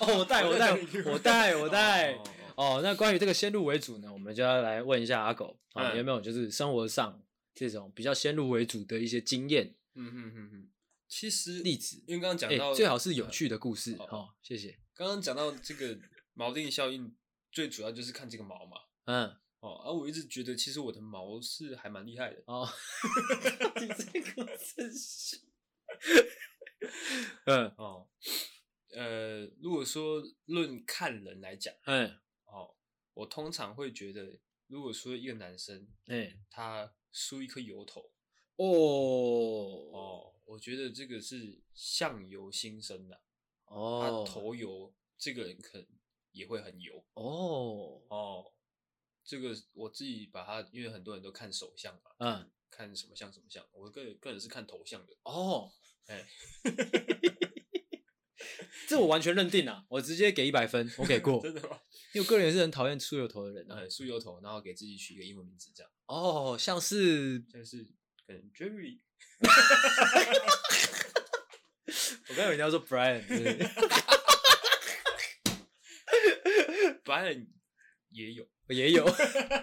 哦，我带，我带，我带，我带。哦，那关于这个先入为主呢，我们就要来问一下阿狗啊，有没有就是生活上这种比较先入为主的一些经验？嗯嗯嗯嗯。其实例子，因为刚刚讲到，最好是有趣的故事。好，谢谢。刚刚讲到这个锚定效应，最主要就是看这个锚嘛。嗯。哦，而、啊、我一直觉得，其实我的锚是还蛮厉害的哦。你这个真是，嗯。哦，呃，如果说论看人来讲，嗯。哦，我通常会觉得，如果说一个男生，嗯，他梳一颗油头，哦哦，我觉得这个是相由心生的，哦，他。头油，这个人可能也会很油，哦。哦。这个我自己把他，因为很多人都看手相嘛，嗯，看什么相什么相，我个人个人是看头相的。哦，哎，这我完全认定了，我直接给一百分，我给过。真的吗？因为我个人也是很讨厌出油头的人啊，梳油头，然后给自己取一个英文名字这样。哦，像是像是可能 Jerry，我刚以为你要说 Brian，Brian 也有。也有，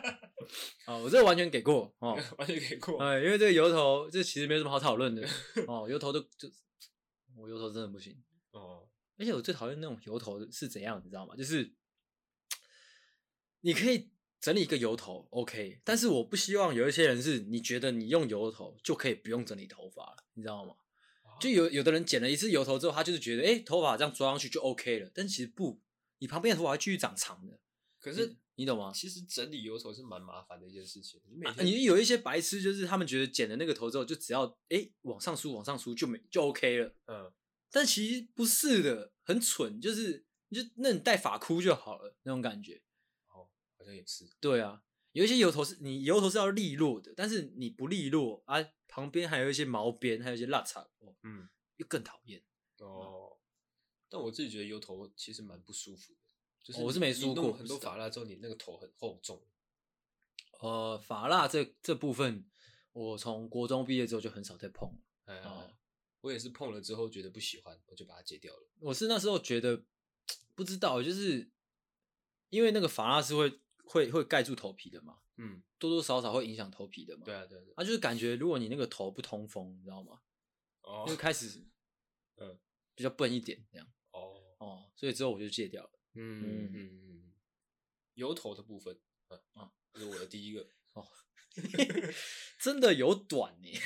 哦，我这个完全给过哦，完全给过，哎，因为这个油头，这其实没什么好讨论的哦，油头都就，我油头真的不行哦，而且我最讨厌那种油头是怎样，你知道吗？就是你可以整理一个油头，OK，但是我不希望有一些人是你觉得你用油头就可以不用整理头发了，你知道吗？就有有的人剪了一次油头之后，他就是觉得，哎，头发这样抓上去就 OK 了，但其实不，你旁边的头发会继续长长的，可是。你懂吗？其实整理油头是蛮麻烦的一件事情。你每天、啊、你有一些白痴，就是他们觉得剪了那个头之后，就只要哎、欸、往上梳，往上梳就没就 OK 了。嗯，但其实不是的，很蠢，就是你就那你戴发箍就好了那种感觉。哦，好像也是。对啊，有一些油头是你油头是要利落的，但是你不利落啊，旁边还有一些毛边，还有一些蜡茶，哦，嗯，又更讨厌。哦，但我自己觉得油头其实蛮不舒服的。就是我是没梳过很多发蜡之后，你那个头很厚重。呃，发蜡这这部分，我从国中毕业之后就很少再碰了。哎，我也是碰了之后觉得不喜欢，我就把它戒掉了。我是那时候觉得不知道，就是因为那个发蜡是会会会盖住头皮的嘛，嗯，多多少少会影响头皮的嘛。对啊，对啊。啊，就是感觉如果你那个头不通风，你知道吗？哦，就开始 嗯比较笨一点这样。哦哦，所以之后我就戒掉了。嗯嗯嗯，油头的部分，啊啊，这是我的第一个 哦，真的有短呢。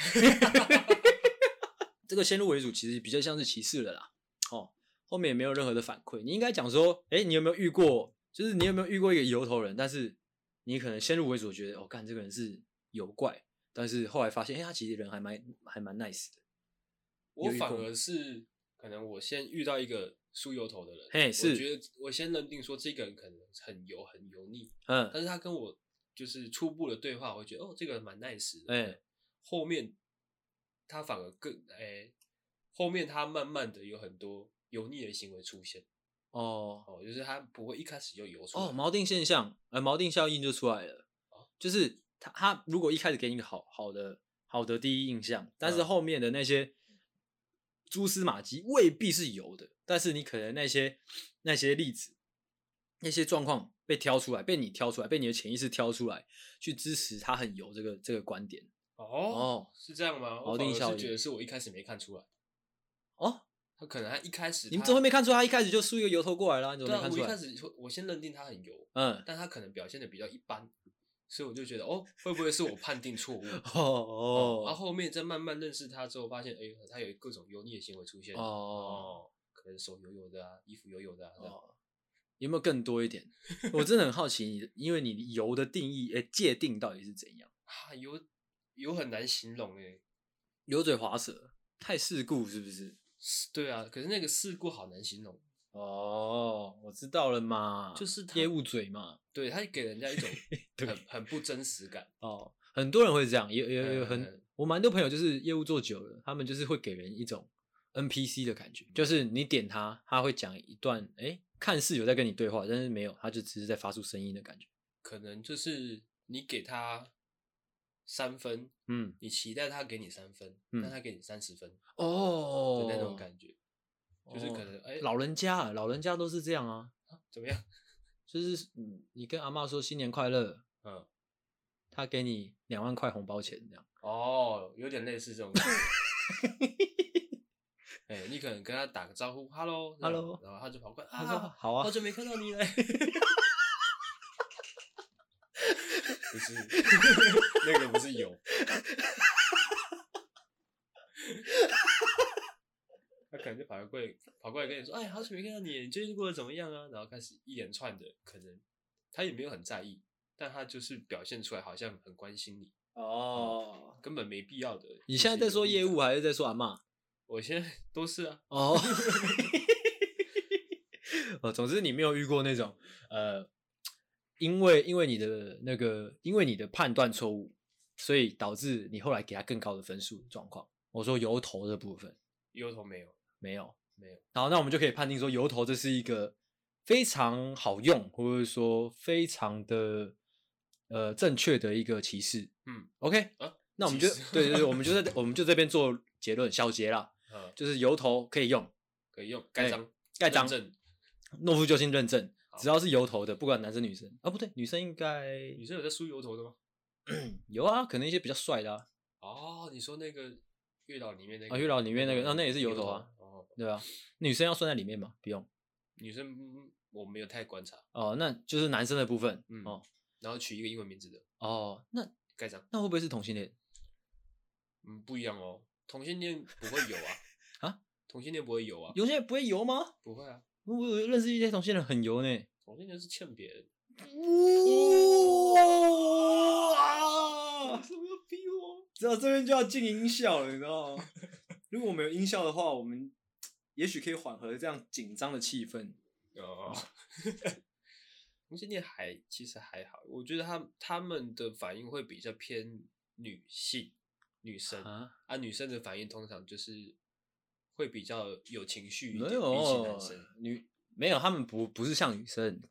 这个先入为主，其实比较像是歧视了啦。哦，后面也没有任何的反馈。你应该讲说，哎，你有没有遇过？就是你有没有遇过一个油头人？但是你可能先入为主，觉得哦，干这个人是油怪，但是后来发现，哎，他其实人还蛮还蛮 nice 的。我反而是可能我先遇到一个。梳油头的人，嘿，是，我觉得我先认定说这个人可能很油，很油腻，嗯，但是他跟我就是初步的对话，我会觉得哦，这个人蛮 nice 的，哎，后面他反而更哎后面他慢慢的有很多油腻的行为出现。哦哦，就是他不会一开始就油出来。哦，锚定现象，呃，锚定效应就出来了。哦、就是他他如果一开始给你一个好好的好的第一印象，但是后面的那些蛛丝马迹未必是油的，但是你可能那些那些例子、那些状况被挑出来，被你挑出来，被你的潜意识挑出来，去支持他很油这个这个观点。哦哦，是这样吗？锚定效应，我觉得是我一开始没看出来。哦。他可能他一开始，你们怎么会没看出他一开始就输一个油头过来了？你怎么没看出我一开始我先认定他很油，嗯，但他可能表现的比较一般，所以我就觉得哦，会不会是我判定错误？哦哦，然后后面再慢慢认识他之后，发现哎，他有各种油腻的行为出现，哦，可能手油油的啊，衣服油油的啊，哦，有没有更多一点？我真的很好奇你，因为你油的定义，哎，界定到底是怎样？啊，油油很难形容哎，油嘴滑舌，太世故是不是？对啊，可是那个世故好难形容哦。我知道了嘛，就是业务嘴嘛。对，他给人家一种 很很不真实感哦。很多人会这样，有有有很我蛮多朋友就是业务做久了，他们就是会给人一种 NPC 的感觉，就是你点他，他会讲一段，哎，看似有在跟你对话，但是没有，他就只是在发出声音的感觉。可能就是你给他。三分，嗯，你期待他给你三分，嗯，但他给你三十分，哦，的那种感觉，就是可能，哎，老人家，老人家都是这样啊，怎么样？就是，你跟阿妈说新年快乐，嗯，他给你两万块红包钱，这样，哦，有点类似这种感觉，哎，你可能跟他打个招呼，Hello，Hello，然后他就跑过来，他说好啊，好久没看到你了。不是，那个不是有，他可能就跑过来，跑过来跟你说：“哎，好久没看到你，你最近过得怎么样啊？”然后开始一连串的，可能他也没有很在意，但他就是表现出来好像很关心你哦、嗯，根本没必要的。你现在在说业务还是在说阿嬷？我现在都是啊。哦，哦，总之你没有遇过那种呃。因为因为你的那个，因为你的判断错误，所以导致你后来给他更高的分数状况。我说油头的部分，油头没有，没有，没有。好，那我们就可以判定说，油头这是一个非常好用，或者说非常的呃正确的一个歧视。嗯，OK，啊，那我们就对对对，我们就在我们就这边做结论，小结啦，嗯，就是油头可以用，可以用，盖章，盖章，诺夫救星认证。只要是油头的，不管男生女生啊，不对，女生应该女生有在梳油头的吗？有啊，可能一些比较帅的啊。哦，你说那个月老里面那个啊，月老里面那个，那那也是油头啊。哦，对啊，女生要算在里面吗？不用。女生我没有太观察。哦，那就是男生的部分。嗯。哦，然后取一个英文名字的。哦，那盖章。那会不会是同性恋？嗯，不一样哦。同性恋不会有啊。啊？同性恋不会有啊？有些人不会油吗？不会啊。我有认识一些同性恋很油呢。同性恋是欠别人。哇！为什么要逼我？知道这边就要进音效了，你知道吗？如果我们有音效的话，我们也许可以缓和这样紧张的气氛。哦。同性恋还其实还好，我觉得他他们的反应会比较偏女性女生啊，啊，女生的反应通常就是。会比较有情绪，没有男生女没有，他们不不是像女生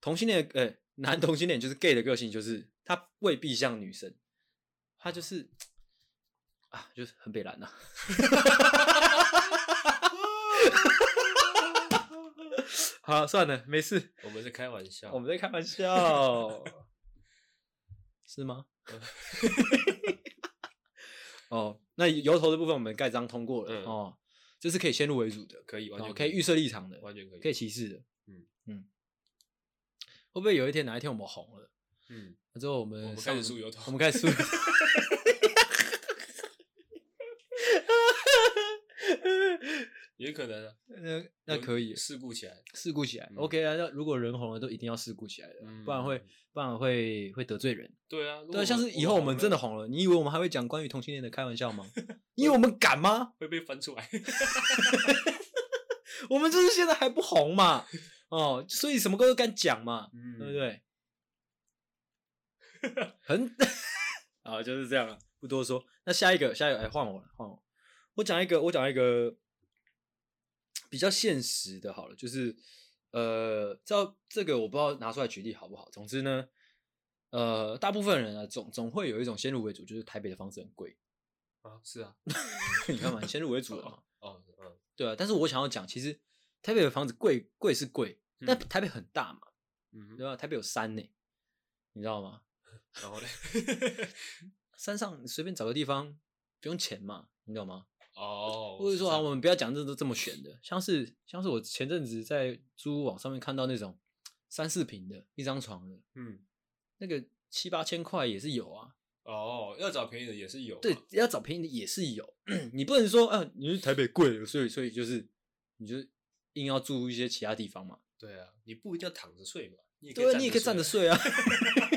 同性恋，呃、欸，男同性恋就是 gay 的个性，就是他未必像女生，他就是啊，就是很北蓝呐。好，算了，没事，我们在开玩笑，我们在开玩笑，是吗？哦，那油头的部分我们盖章通过了、嗯、哦。这是可以先入为主的，可以，完全可以，预设立场的，完全可以，可以歧视的，嗯嗯。会不会有一天哪一天我们红了，嗯，之后我们我们开始梳油头，我们开始梳，也可能啊，那那可以事故起来，事故起来，OK 啊。那如果人红了，都一定要事故起来的，不然会不然会会得罪人。对啊，对，像是以后我们真的红了，你以为我们还会讲关于同性恋的开玩笑吗？因为我们敢吗？会被翻出来。我们就是现在还不红嘛，哦，所以什么歌都敢讲嘛，嗯、对不对？很啊，就是这样了，不多说。那下一个，下一个，哎，换我了，换我。我讲一个，我讲一个比较现实的，好了，就是呃，照这个我不知道拿出来举例好不好。总之呢，呃，大部分人啊，总总会有一种先入为主，就是台北的房子很贵啊。是啊，你看嘛，你先入为主了 嘛。哦，嗯，对啊。但是我想要讲，其实台北的房子贵贵是贵，但台北很大嘛，嗯，对吧？台北有山呢，你知道吗？然后嘞，山上你随便找个地方不用钱嘛，你懂吗？哦，或者说啊，我们不要讲这都这么玄的，像是像是我前阵子在租屋网上面看到那种三四平的一张床的，嗯，那个七八千块也是有啊。哦，要找便宜的也是有，对，要找便宜的也是有。你不能说啊，你是台北贵，所以所以就是你就硬要住一些其他地方嘛。对啊，你不一定要躺着睡嘛，对，你也可以站着睡啊。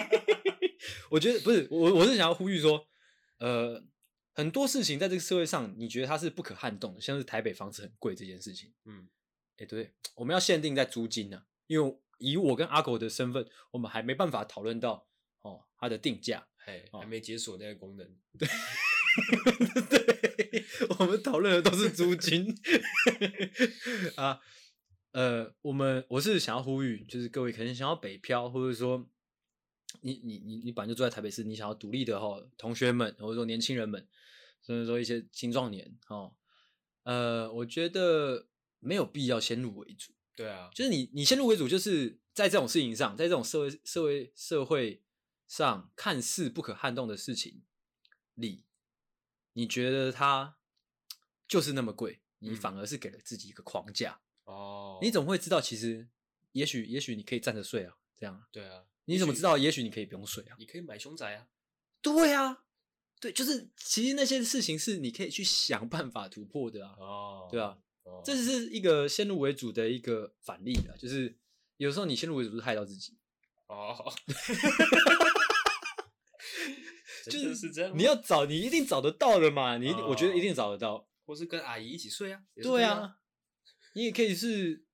我觉得不是我，我是想要呼吁说，呃，很多事情在这个社会上，你觉得它是不可撼动的，像是台北房子很贵这件事情。嗯，哎、欸，对，我们要限定在租金呢、啊，因为以我跟阿狗的身份，我们还没办法讨论到哦它的定价，嘿，还没解锁那个功能。对，对，我们讨论的都是租金 啊。呃，我们我是想要呼吁，就是各位可能想要北漂，或者说。你你你你本来就住在台北市，你想要独立的哈，同学们或者说年轻人们，甚至说一些青壮年哦，呃，我觉得没有必要先入为主。对啊，就是你你先入为主，就是在这种事情上，在这种社会社会社会上看似不可撼动的事情里，你觉得它就是那么贵，你反而是给了自己一个框架哦。你怎么会知道？其实也许也许你可以站着睡啊，这样。对啊。你怎么知道？也许你可以不用睡啊！你可以买凶宅啊！对啊，对，就是其实那些事情是你可以去想办法突破的啊！哦，对啊，哦、这是一个先入为主的一个反例啊，就是有时候你先入为主是害到自己哦。就是是这样，你要找你一定找得到的嘛！你我觉得一定找得到，或是跟阿姨一起睡啊？对啊，你也可以是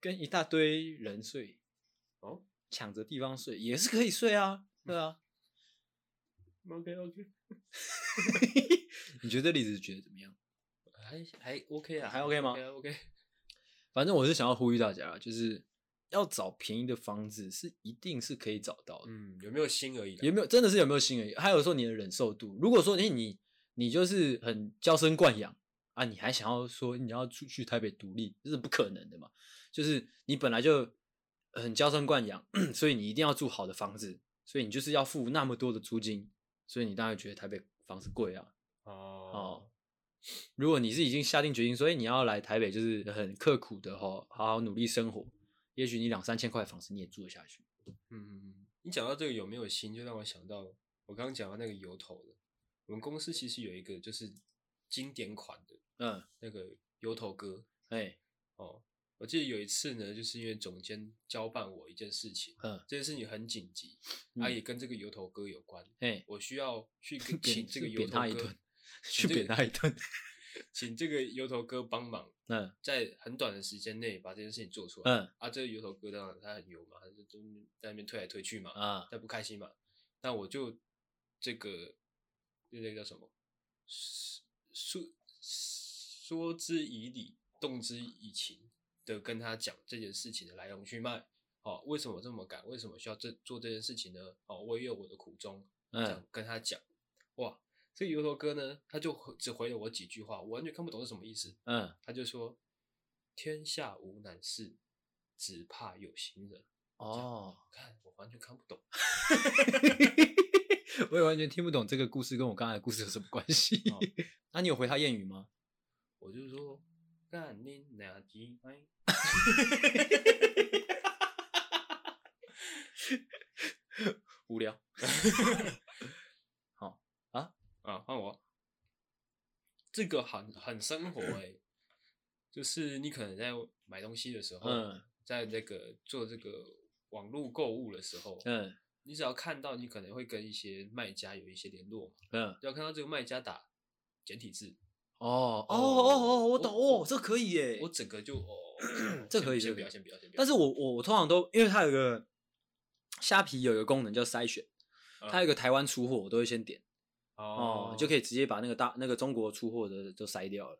跟一大堆人睡。哦，抢着地方睡也是可以睡啊，对啊。OK OK，你觉得例子觉得怎么样？还还 OK 啊，还 OK 吗？OK OK。反正我是想要呼吁大家，就是要找便宜的房子是一定是可以找到的。嗯，有没有心而已？有没有真的是有没有心而已？还有说你的忍受度，如果说你你你就是很娇生惯养啊，你还想要说你要出去台北独立，这是不可能的嘛。就是你本来就。很娇生惯养，所以你一定要住好的房子，所以你就是要付那么多的租金，所以你当然觉得台北房子贵啊。哦，哦，如果你是已经下定决心，所以你要来台北，就是很刻苦的哈，好好努力生活，也许你两三千块房子你也住得下去。嗯，你讲到这个有没有心，就让我想到我刚刚讲到那个油头的，我们公司其实有一个就是经典款的，嗯，那个油头哥，哎、欸，哦。我记得有一次呢，就是因为总监交办我一件事情，嗯，这件事情很紧急，它、嗯、也跟这个油头哥有关，我需要去 请这个油头哥 去扁他一顿，请这个油头哥帮忙，嗯，在很短的时间内把这件事情做出来，嗯，啊，这个油头哥当然他很油嘛，他就在那边推来推去嘛，啊，他不开心嘛，那我就这个那个叫什么，说说之以理，动之以情。的跟他讲这件事情的来龙去脉，哦，为什么这么赶？为什么需要这做这件事情呢？哦，我也有我的苦衷，嗯，跟他讲，哇，这个油头哥呢，他就只回了我几句话，我完全看不懂是什么意思，嗯，他就说，天下无难事，只怕有心人。哦，看我完全看不懂，我也完全听不懂这个故事跟我刚才的故事有什么关系？那、哦啊、你有回他谚语吗？我就说。干你娘鸡！无聊。好啊啊，换我。这个很很生活哎、欸，就是你可能在买东西的时候，嗯、在那个做这个网络购物的时候，嗯，你只要看到，你可能会跟一些卖家有一些联络嘛，嗯，只要看到这个卖家打简体字。哦哦哦哦，我懂哦，这可以耶！我整个就哦，这可以，先不要，先不要，先不要。但是我我我通常都，因为它有个虾皮有一个功能叫筛选，它有个台湾出货，我都会先点。哦，就可以直接把那个大那个中国出货的都筛掉了。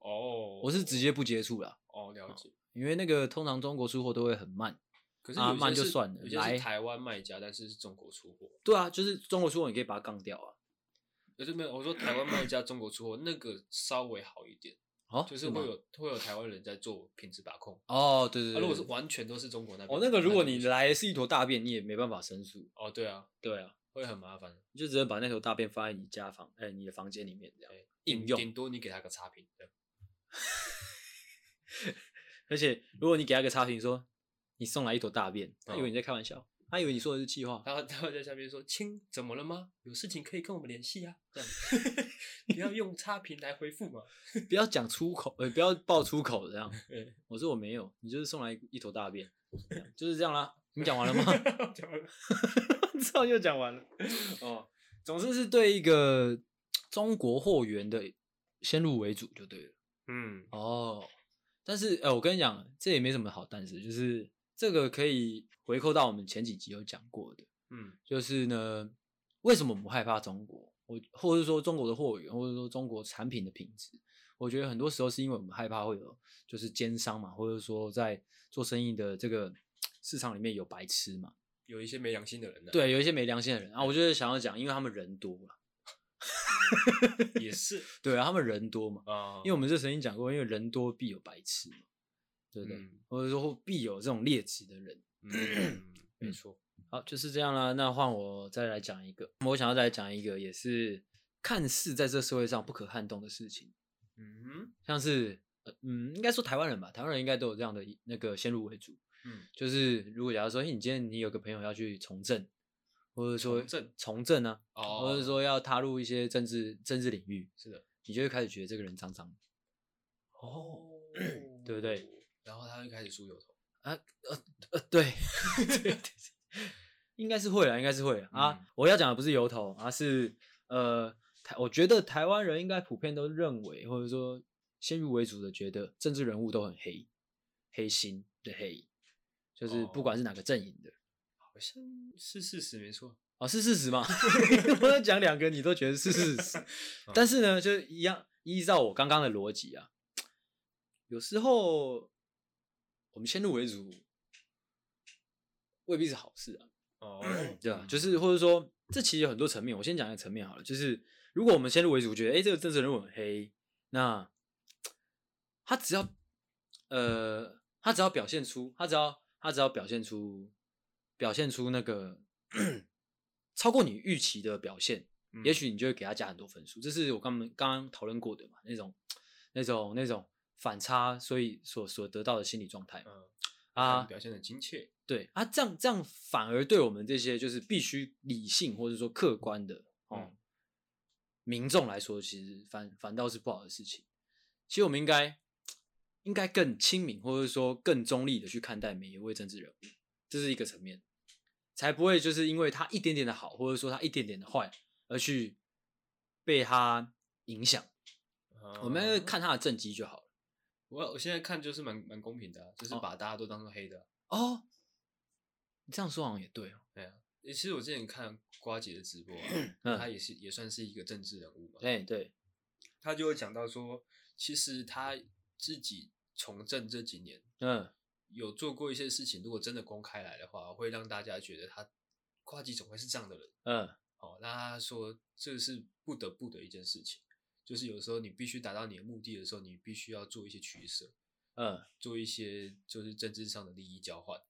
哦，我是直接不接触了。哦，了解。因为那个通常中国出货都会很慢，可是啊慢就算了。有些是台湾卖家，但是是中国出货。对啊，就是中国出货，你可以把它杠掉啊。可是没有，我说台湾卖家中国出货那个稍微好一点。哦，就是会有会有台湾人在做品质把控。哦，对对对。如果是完全都是中国那边，哦，那个如果你来是一坨大便，你也没办法申诉。哦，对啊，对啊，会很麻烦。你就只能把那坨大便放在你家房，哎，你的房间里面这样应用。顶多你给他个差评。对 而且如果你给他个差评，说你送来一坨大便，他以为你在开玩笑。他以为你说的是气话，他他会在下面说：“亲，怎么了吗？有事情可以跟我们联系啊，这样 不要用差评来回复嘛，不要讲出口，呃，不要爆粗口这样。对我说我没有，你就是送来一坨大便，就是这样啦。你讲完了吗？讲完了，之后又讲完了。哦，总之是对一个中国货源的先入为主就对了。嗯，哦，但是呃，我跟你讲，这也没什么好，但是就是这个可以。回扣到我们前几集有讲过的，嗯，就是呢，为什么我们害怕中国？我或者是说中国的货源，或者说中国产品的品质？我觉得很多时候是因为我们害怕会有就是奸商嘛，或者说在做生意的这个市场里面有白痴嘛，有一些没良心的人。对，有一些没良心的人啊，我就是想要讲，因为他们人多了，也是 对啊，他们人多嘛，啊，因为我们这曾经讲过，因为人多必有白痴嘛，对不对？嗯，或者说必有这种劣质的人。嗯，没错。好，就是这样啦。那换我再来讲一个，我想要再来讲一个，也是看似在这社会上不可撼动的事情。嗯，像是，嗯，应该说台湾人吧，台湾人应该都有这样的那个先入为主。嗯，就是如果假如说，你今天你有个朋友要去从政，或者说从政呢，或者说要踏入一些政治政治领域，是的，你就会开始觉得这个人脏脏。哦，对不对？然后他就开始梳油头。啊呃呃，对，应该是会啦，应该是会啊。嗯、我要讲的不是油头，而是呃台，我觉得台湾人应该普遍都认为，或者说先入为主的觉得政治人物都很黑，黑心的黑，就是不管是哪个阵营的，哦、好像是事实，没错。哦，是事实吗？我要讲两个，你都觉得是事实，但是呢，就一样依照我刚刚的逻辑啊，有时候。我们先入为主，未必是好事啊。哦，对啊？就是或者说，这其实有很多层面。我先讲一个层面好了，就是如果我们先入为主，觉得哎，这个政治人物很黑，那他只要呃，他只要表现出，他只要他只要表现出表现出那个超过你预期的表现，嗯、也许你就会给他加很多分数。这是我刚刚刚讨论过的嘛，那种那种那种。反差，所以所所得到的心理状态，嗯啊，表现的亲切，对啊，这样这样反而对我们这些就是必须理性或者说客观的哦、嗯、民众来说，其实反反倒是不好的事情。其实我们应该应该更亲民，或者说更中立的去看待每一位政治人物，这是一个层面，才不会就是因为他一点点的好，或者说他一点点的坏，而去被他影响。嗯、我们要看他的政绩就好了。我我现在看就是蛮蛮公平的、啊，就是把大家都当做黑的、啊、哦。你这样说好像也对哦。对啊，其实我之前看瓜姐的直播啊，嗯、他也是也算是一个政治人物嘛。对对，他就会讲到说，其实他自己从政这几年，嗯，有做过一些事情，如果真的公开来的话，会让大家觉得他瓜姐总会是这样的人。嗯，哦，那他说这是不得不的一件事情。就是有时候你必须达到你的目的的时候，你必须要做一些取舍，嗯，做一些就是政治上的利益交换，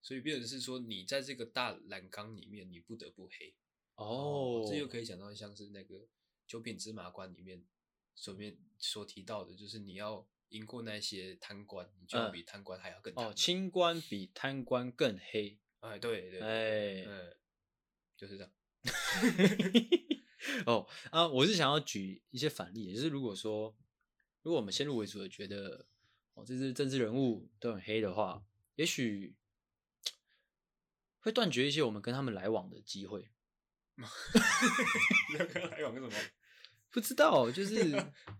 所以变成是说你在这个大染缸里面，你不得不黑哦。这又可以讲到像是那个九品芝麻官里面所面所提到的，就是你要赢过那些贪官，你就要比贪官还要更哦，清官比贪官更黑。哎，对对，哎，嗯，就是这样。哦啊，我是想要举一些反例，也就是如果说，如果我们先入为主的觉得哦，这些政治人物都很黑的话，也许会断绝一些我们跟他们来往的机会。要跟他来往干什么？不知道，就是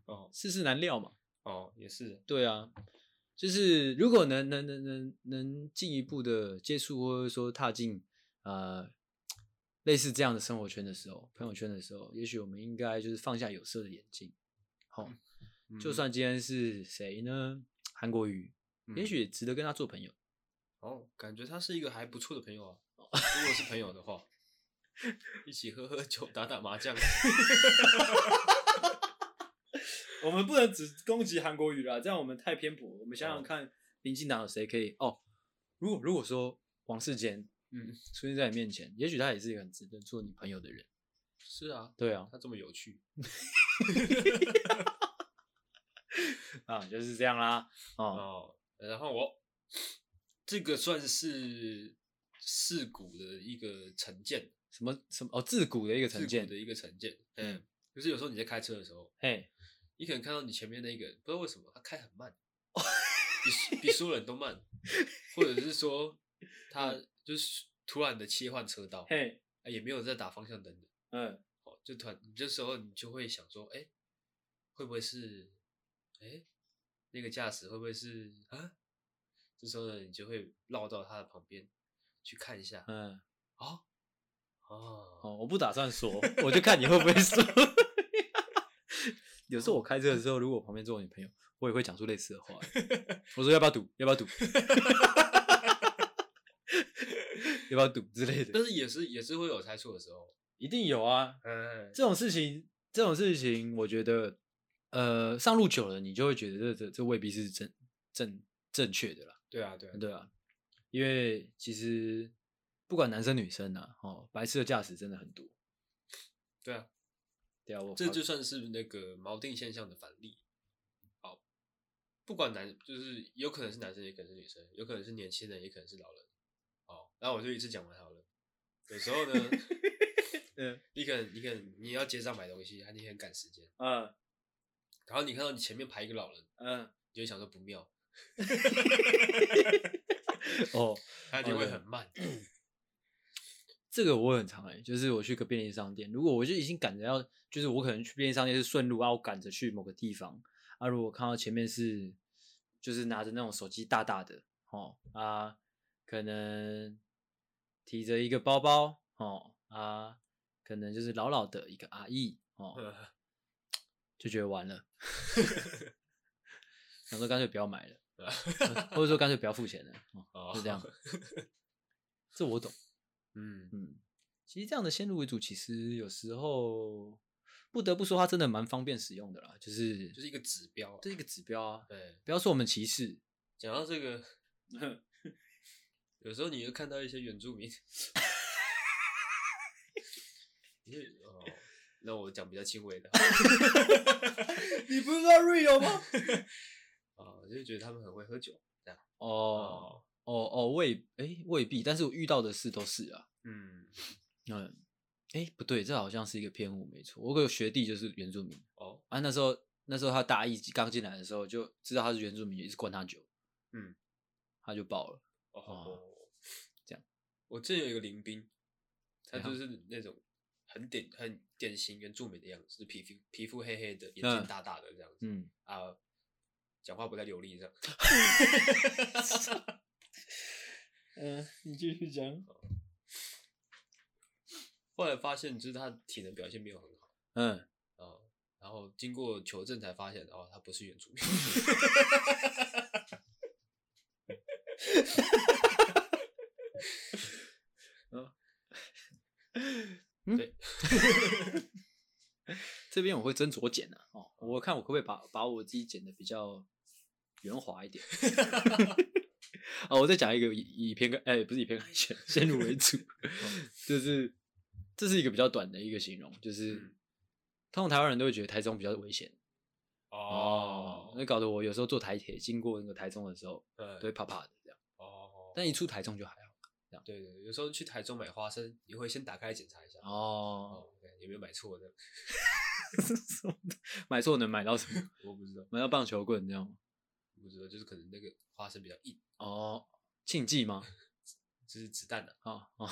哦，世事难料嘛。哦，也是。对啊，就是如果能能能能能进一步的接触，或者说踏进呃类似这样的生活圈的时候，朋友圈的时候，也许我们应该就是放下有色的眼镜。好，嗯、就算今天是谁呢？韩国瑜，嗯、也许值得跟他做朋友。哦，感觉他是一个还不错的朋友啊。如果是朋友的话，一起喝喝酒、打打麻将。我们不能只攻击韩国瑜啦，这样我们太偏颇。我们想想看，民进党有谁可以？哦，如果如果说王世坚，嗯，出现在你面前，也许他也是一个很值得做你朋友的人。是啊，对啊，他这么有趣。啊，就是这样啦。哦，哦，然后我这个算是世古的一个成见，什么什么？哦，自古的一个成见的一个成见。嗯，就是有时候你在开车的时候，嘿。你可能看到你前面那个人，不知道为什么他开很慢，比比所有人都慢，或者是说他就是突然的切换车道，嘿，也没有在打方向灯的，嗯，哦，就突然，你这时候你就会想说，哎，会不会是，哎，那个驾驶会不会是啊？这时候呢，你就会绕到他的旁边去看一下，嗯，哦，哦，哦，我不打算说，我就看你会不会说。有时候我开车的时候，如果我旁边坐我女朋友，我也会讲出类似的话。我说要不要赌？要不要赌？要不要赌之类的？但是也是也是会有猜错的时候，一定有啊。嗯，这种事情，这种事情，我觉得，呃，上路久了，你就会觉得这这这未必是正正正确的啦。对啊，对啊，对啊。因为其实不管男生女生啊，哦，白痴的驾驶真的很多。对啊。对啊，我这就算是那个锚定现象的反例。好，不管男，就是有可能是男生，也可能是女生，有可能是年轻人，也可能是老人。好，那我就一次讲完好了。有时候呢，嗯，你可能，你可能你要街上买东西，还你很赶时间，嗯，然后你看到你前面排一个老人，嗯，你就想说不妙，哦，他就会很慢。这个我很常哎，就是我去个便利商店，如果我就已经赶着要，就是我可能去便利商店是顺路啊，我赶着去某个地方啊，如果看到前面是就是拿着那种手机大大的哦啊，可能提着一个包包哦啊，可能就是老老的一个阿姨哦，就觉得完了，想说干脆不要买了，或者说干脆不要付钱了，哦，就这样，这我懂。嗯嗯，其实这样的先入为主，其实有时候不得不说，它真的蛮方便使用的啦。就是就是一个指标，这是一个指标啊。对，不要说我们歧视。讲到这个，有时候你会看到一些原住民，你哦，那我讲比较轻微的。你不是说 real 吗？啊，就觉得他们很会喝酒，这样哦。哦哦，未哎、欸、未必，但是我遇到的事都是啊。嗯嗯，哎、欸、不对，这好像是一个偏误，没错。我有个学弟就是原住民哦，啊那时候那时候他大一刚进来的时候就知道他是原住民，也是灌他酒，嗯，他就爆了。哦。我这有一个林兵，他就是那种很典很典型原住民的样子，是皮肤皮肤黑黑的，眼睛大大的这样子，嗯啊，讲话不太流利这样。嗯、呃，你继续讲。后来发现，就是他体能表现没有很好。嗯，啊，然后经过求证才发现，哦，他不是原住民。嗯，对。这边我会斟酌剪的哦，我看我可不可以把把我自己剪的比较圆滑一点。哦，我再讲一个以以偏概，哎、欸，不是以偏概全，先入为主，就是这是一个比较短的一个形容，就是通常台湾人都会觉得台中比较危险哦，那搞得我有时候坐台铁经过那个台中的时候，对，都会怕怕的这样哦，但一出台中就还好，这样对，对对，有时候去台中买花生，你会先打开检查一下哦，哦，有没有买错的？买错能买到什么？我不知道，买到棒球棍这样。不知道，就是可能那个花生比较硬哦，庆忌吗？这是子弹的啊啊！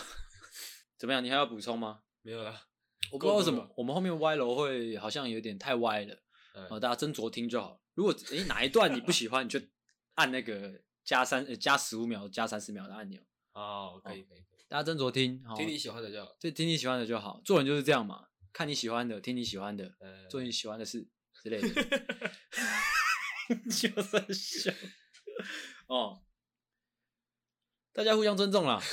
怎么样？你还要补充吗？没有了。我不知道为什么我们后面歪楼会好像有点太歪了，哦，大家斟酌听就好。如果诶哪一段你不喜欢，你就按那个加三呃加十五秒加三十秒的按钮。哦，可以可以可以。大家斟酌听，听你喜欢的就好，就听你喜欢的就好。做人就是这样嘛，看你喜欢的，听你喜欢的，呃、做你喜欢的事之类的。就算笑哦，大家互相尊重啦。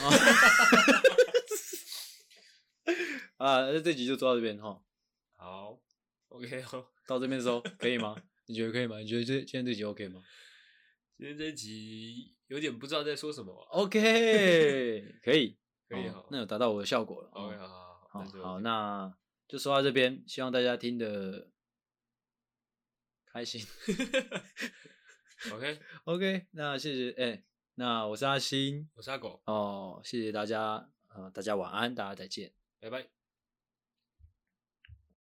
啊，啊那这集就做到这边哈。好，OK 哦，到这边收可以吗？你觉得可以吗？你觉得这今天这集 OK 吗？今天这集有点不知道在说什么。OK，可以，可以，那有达到我的效果了。OK，好好好，好，那就说到这边，希望大家听得开心。OK，OK，那谢谢，哎，那我是阿星，我是阿狗，哦，谢谢大家，呃，大家晚安，大家再见，拜拜。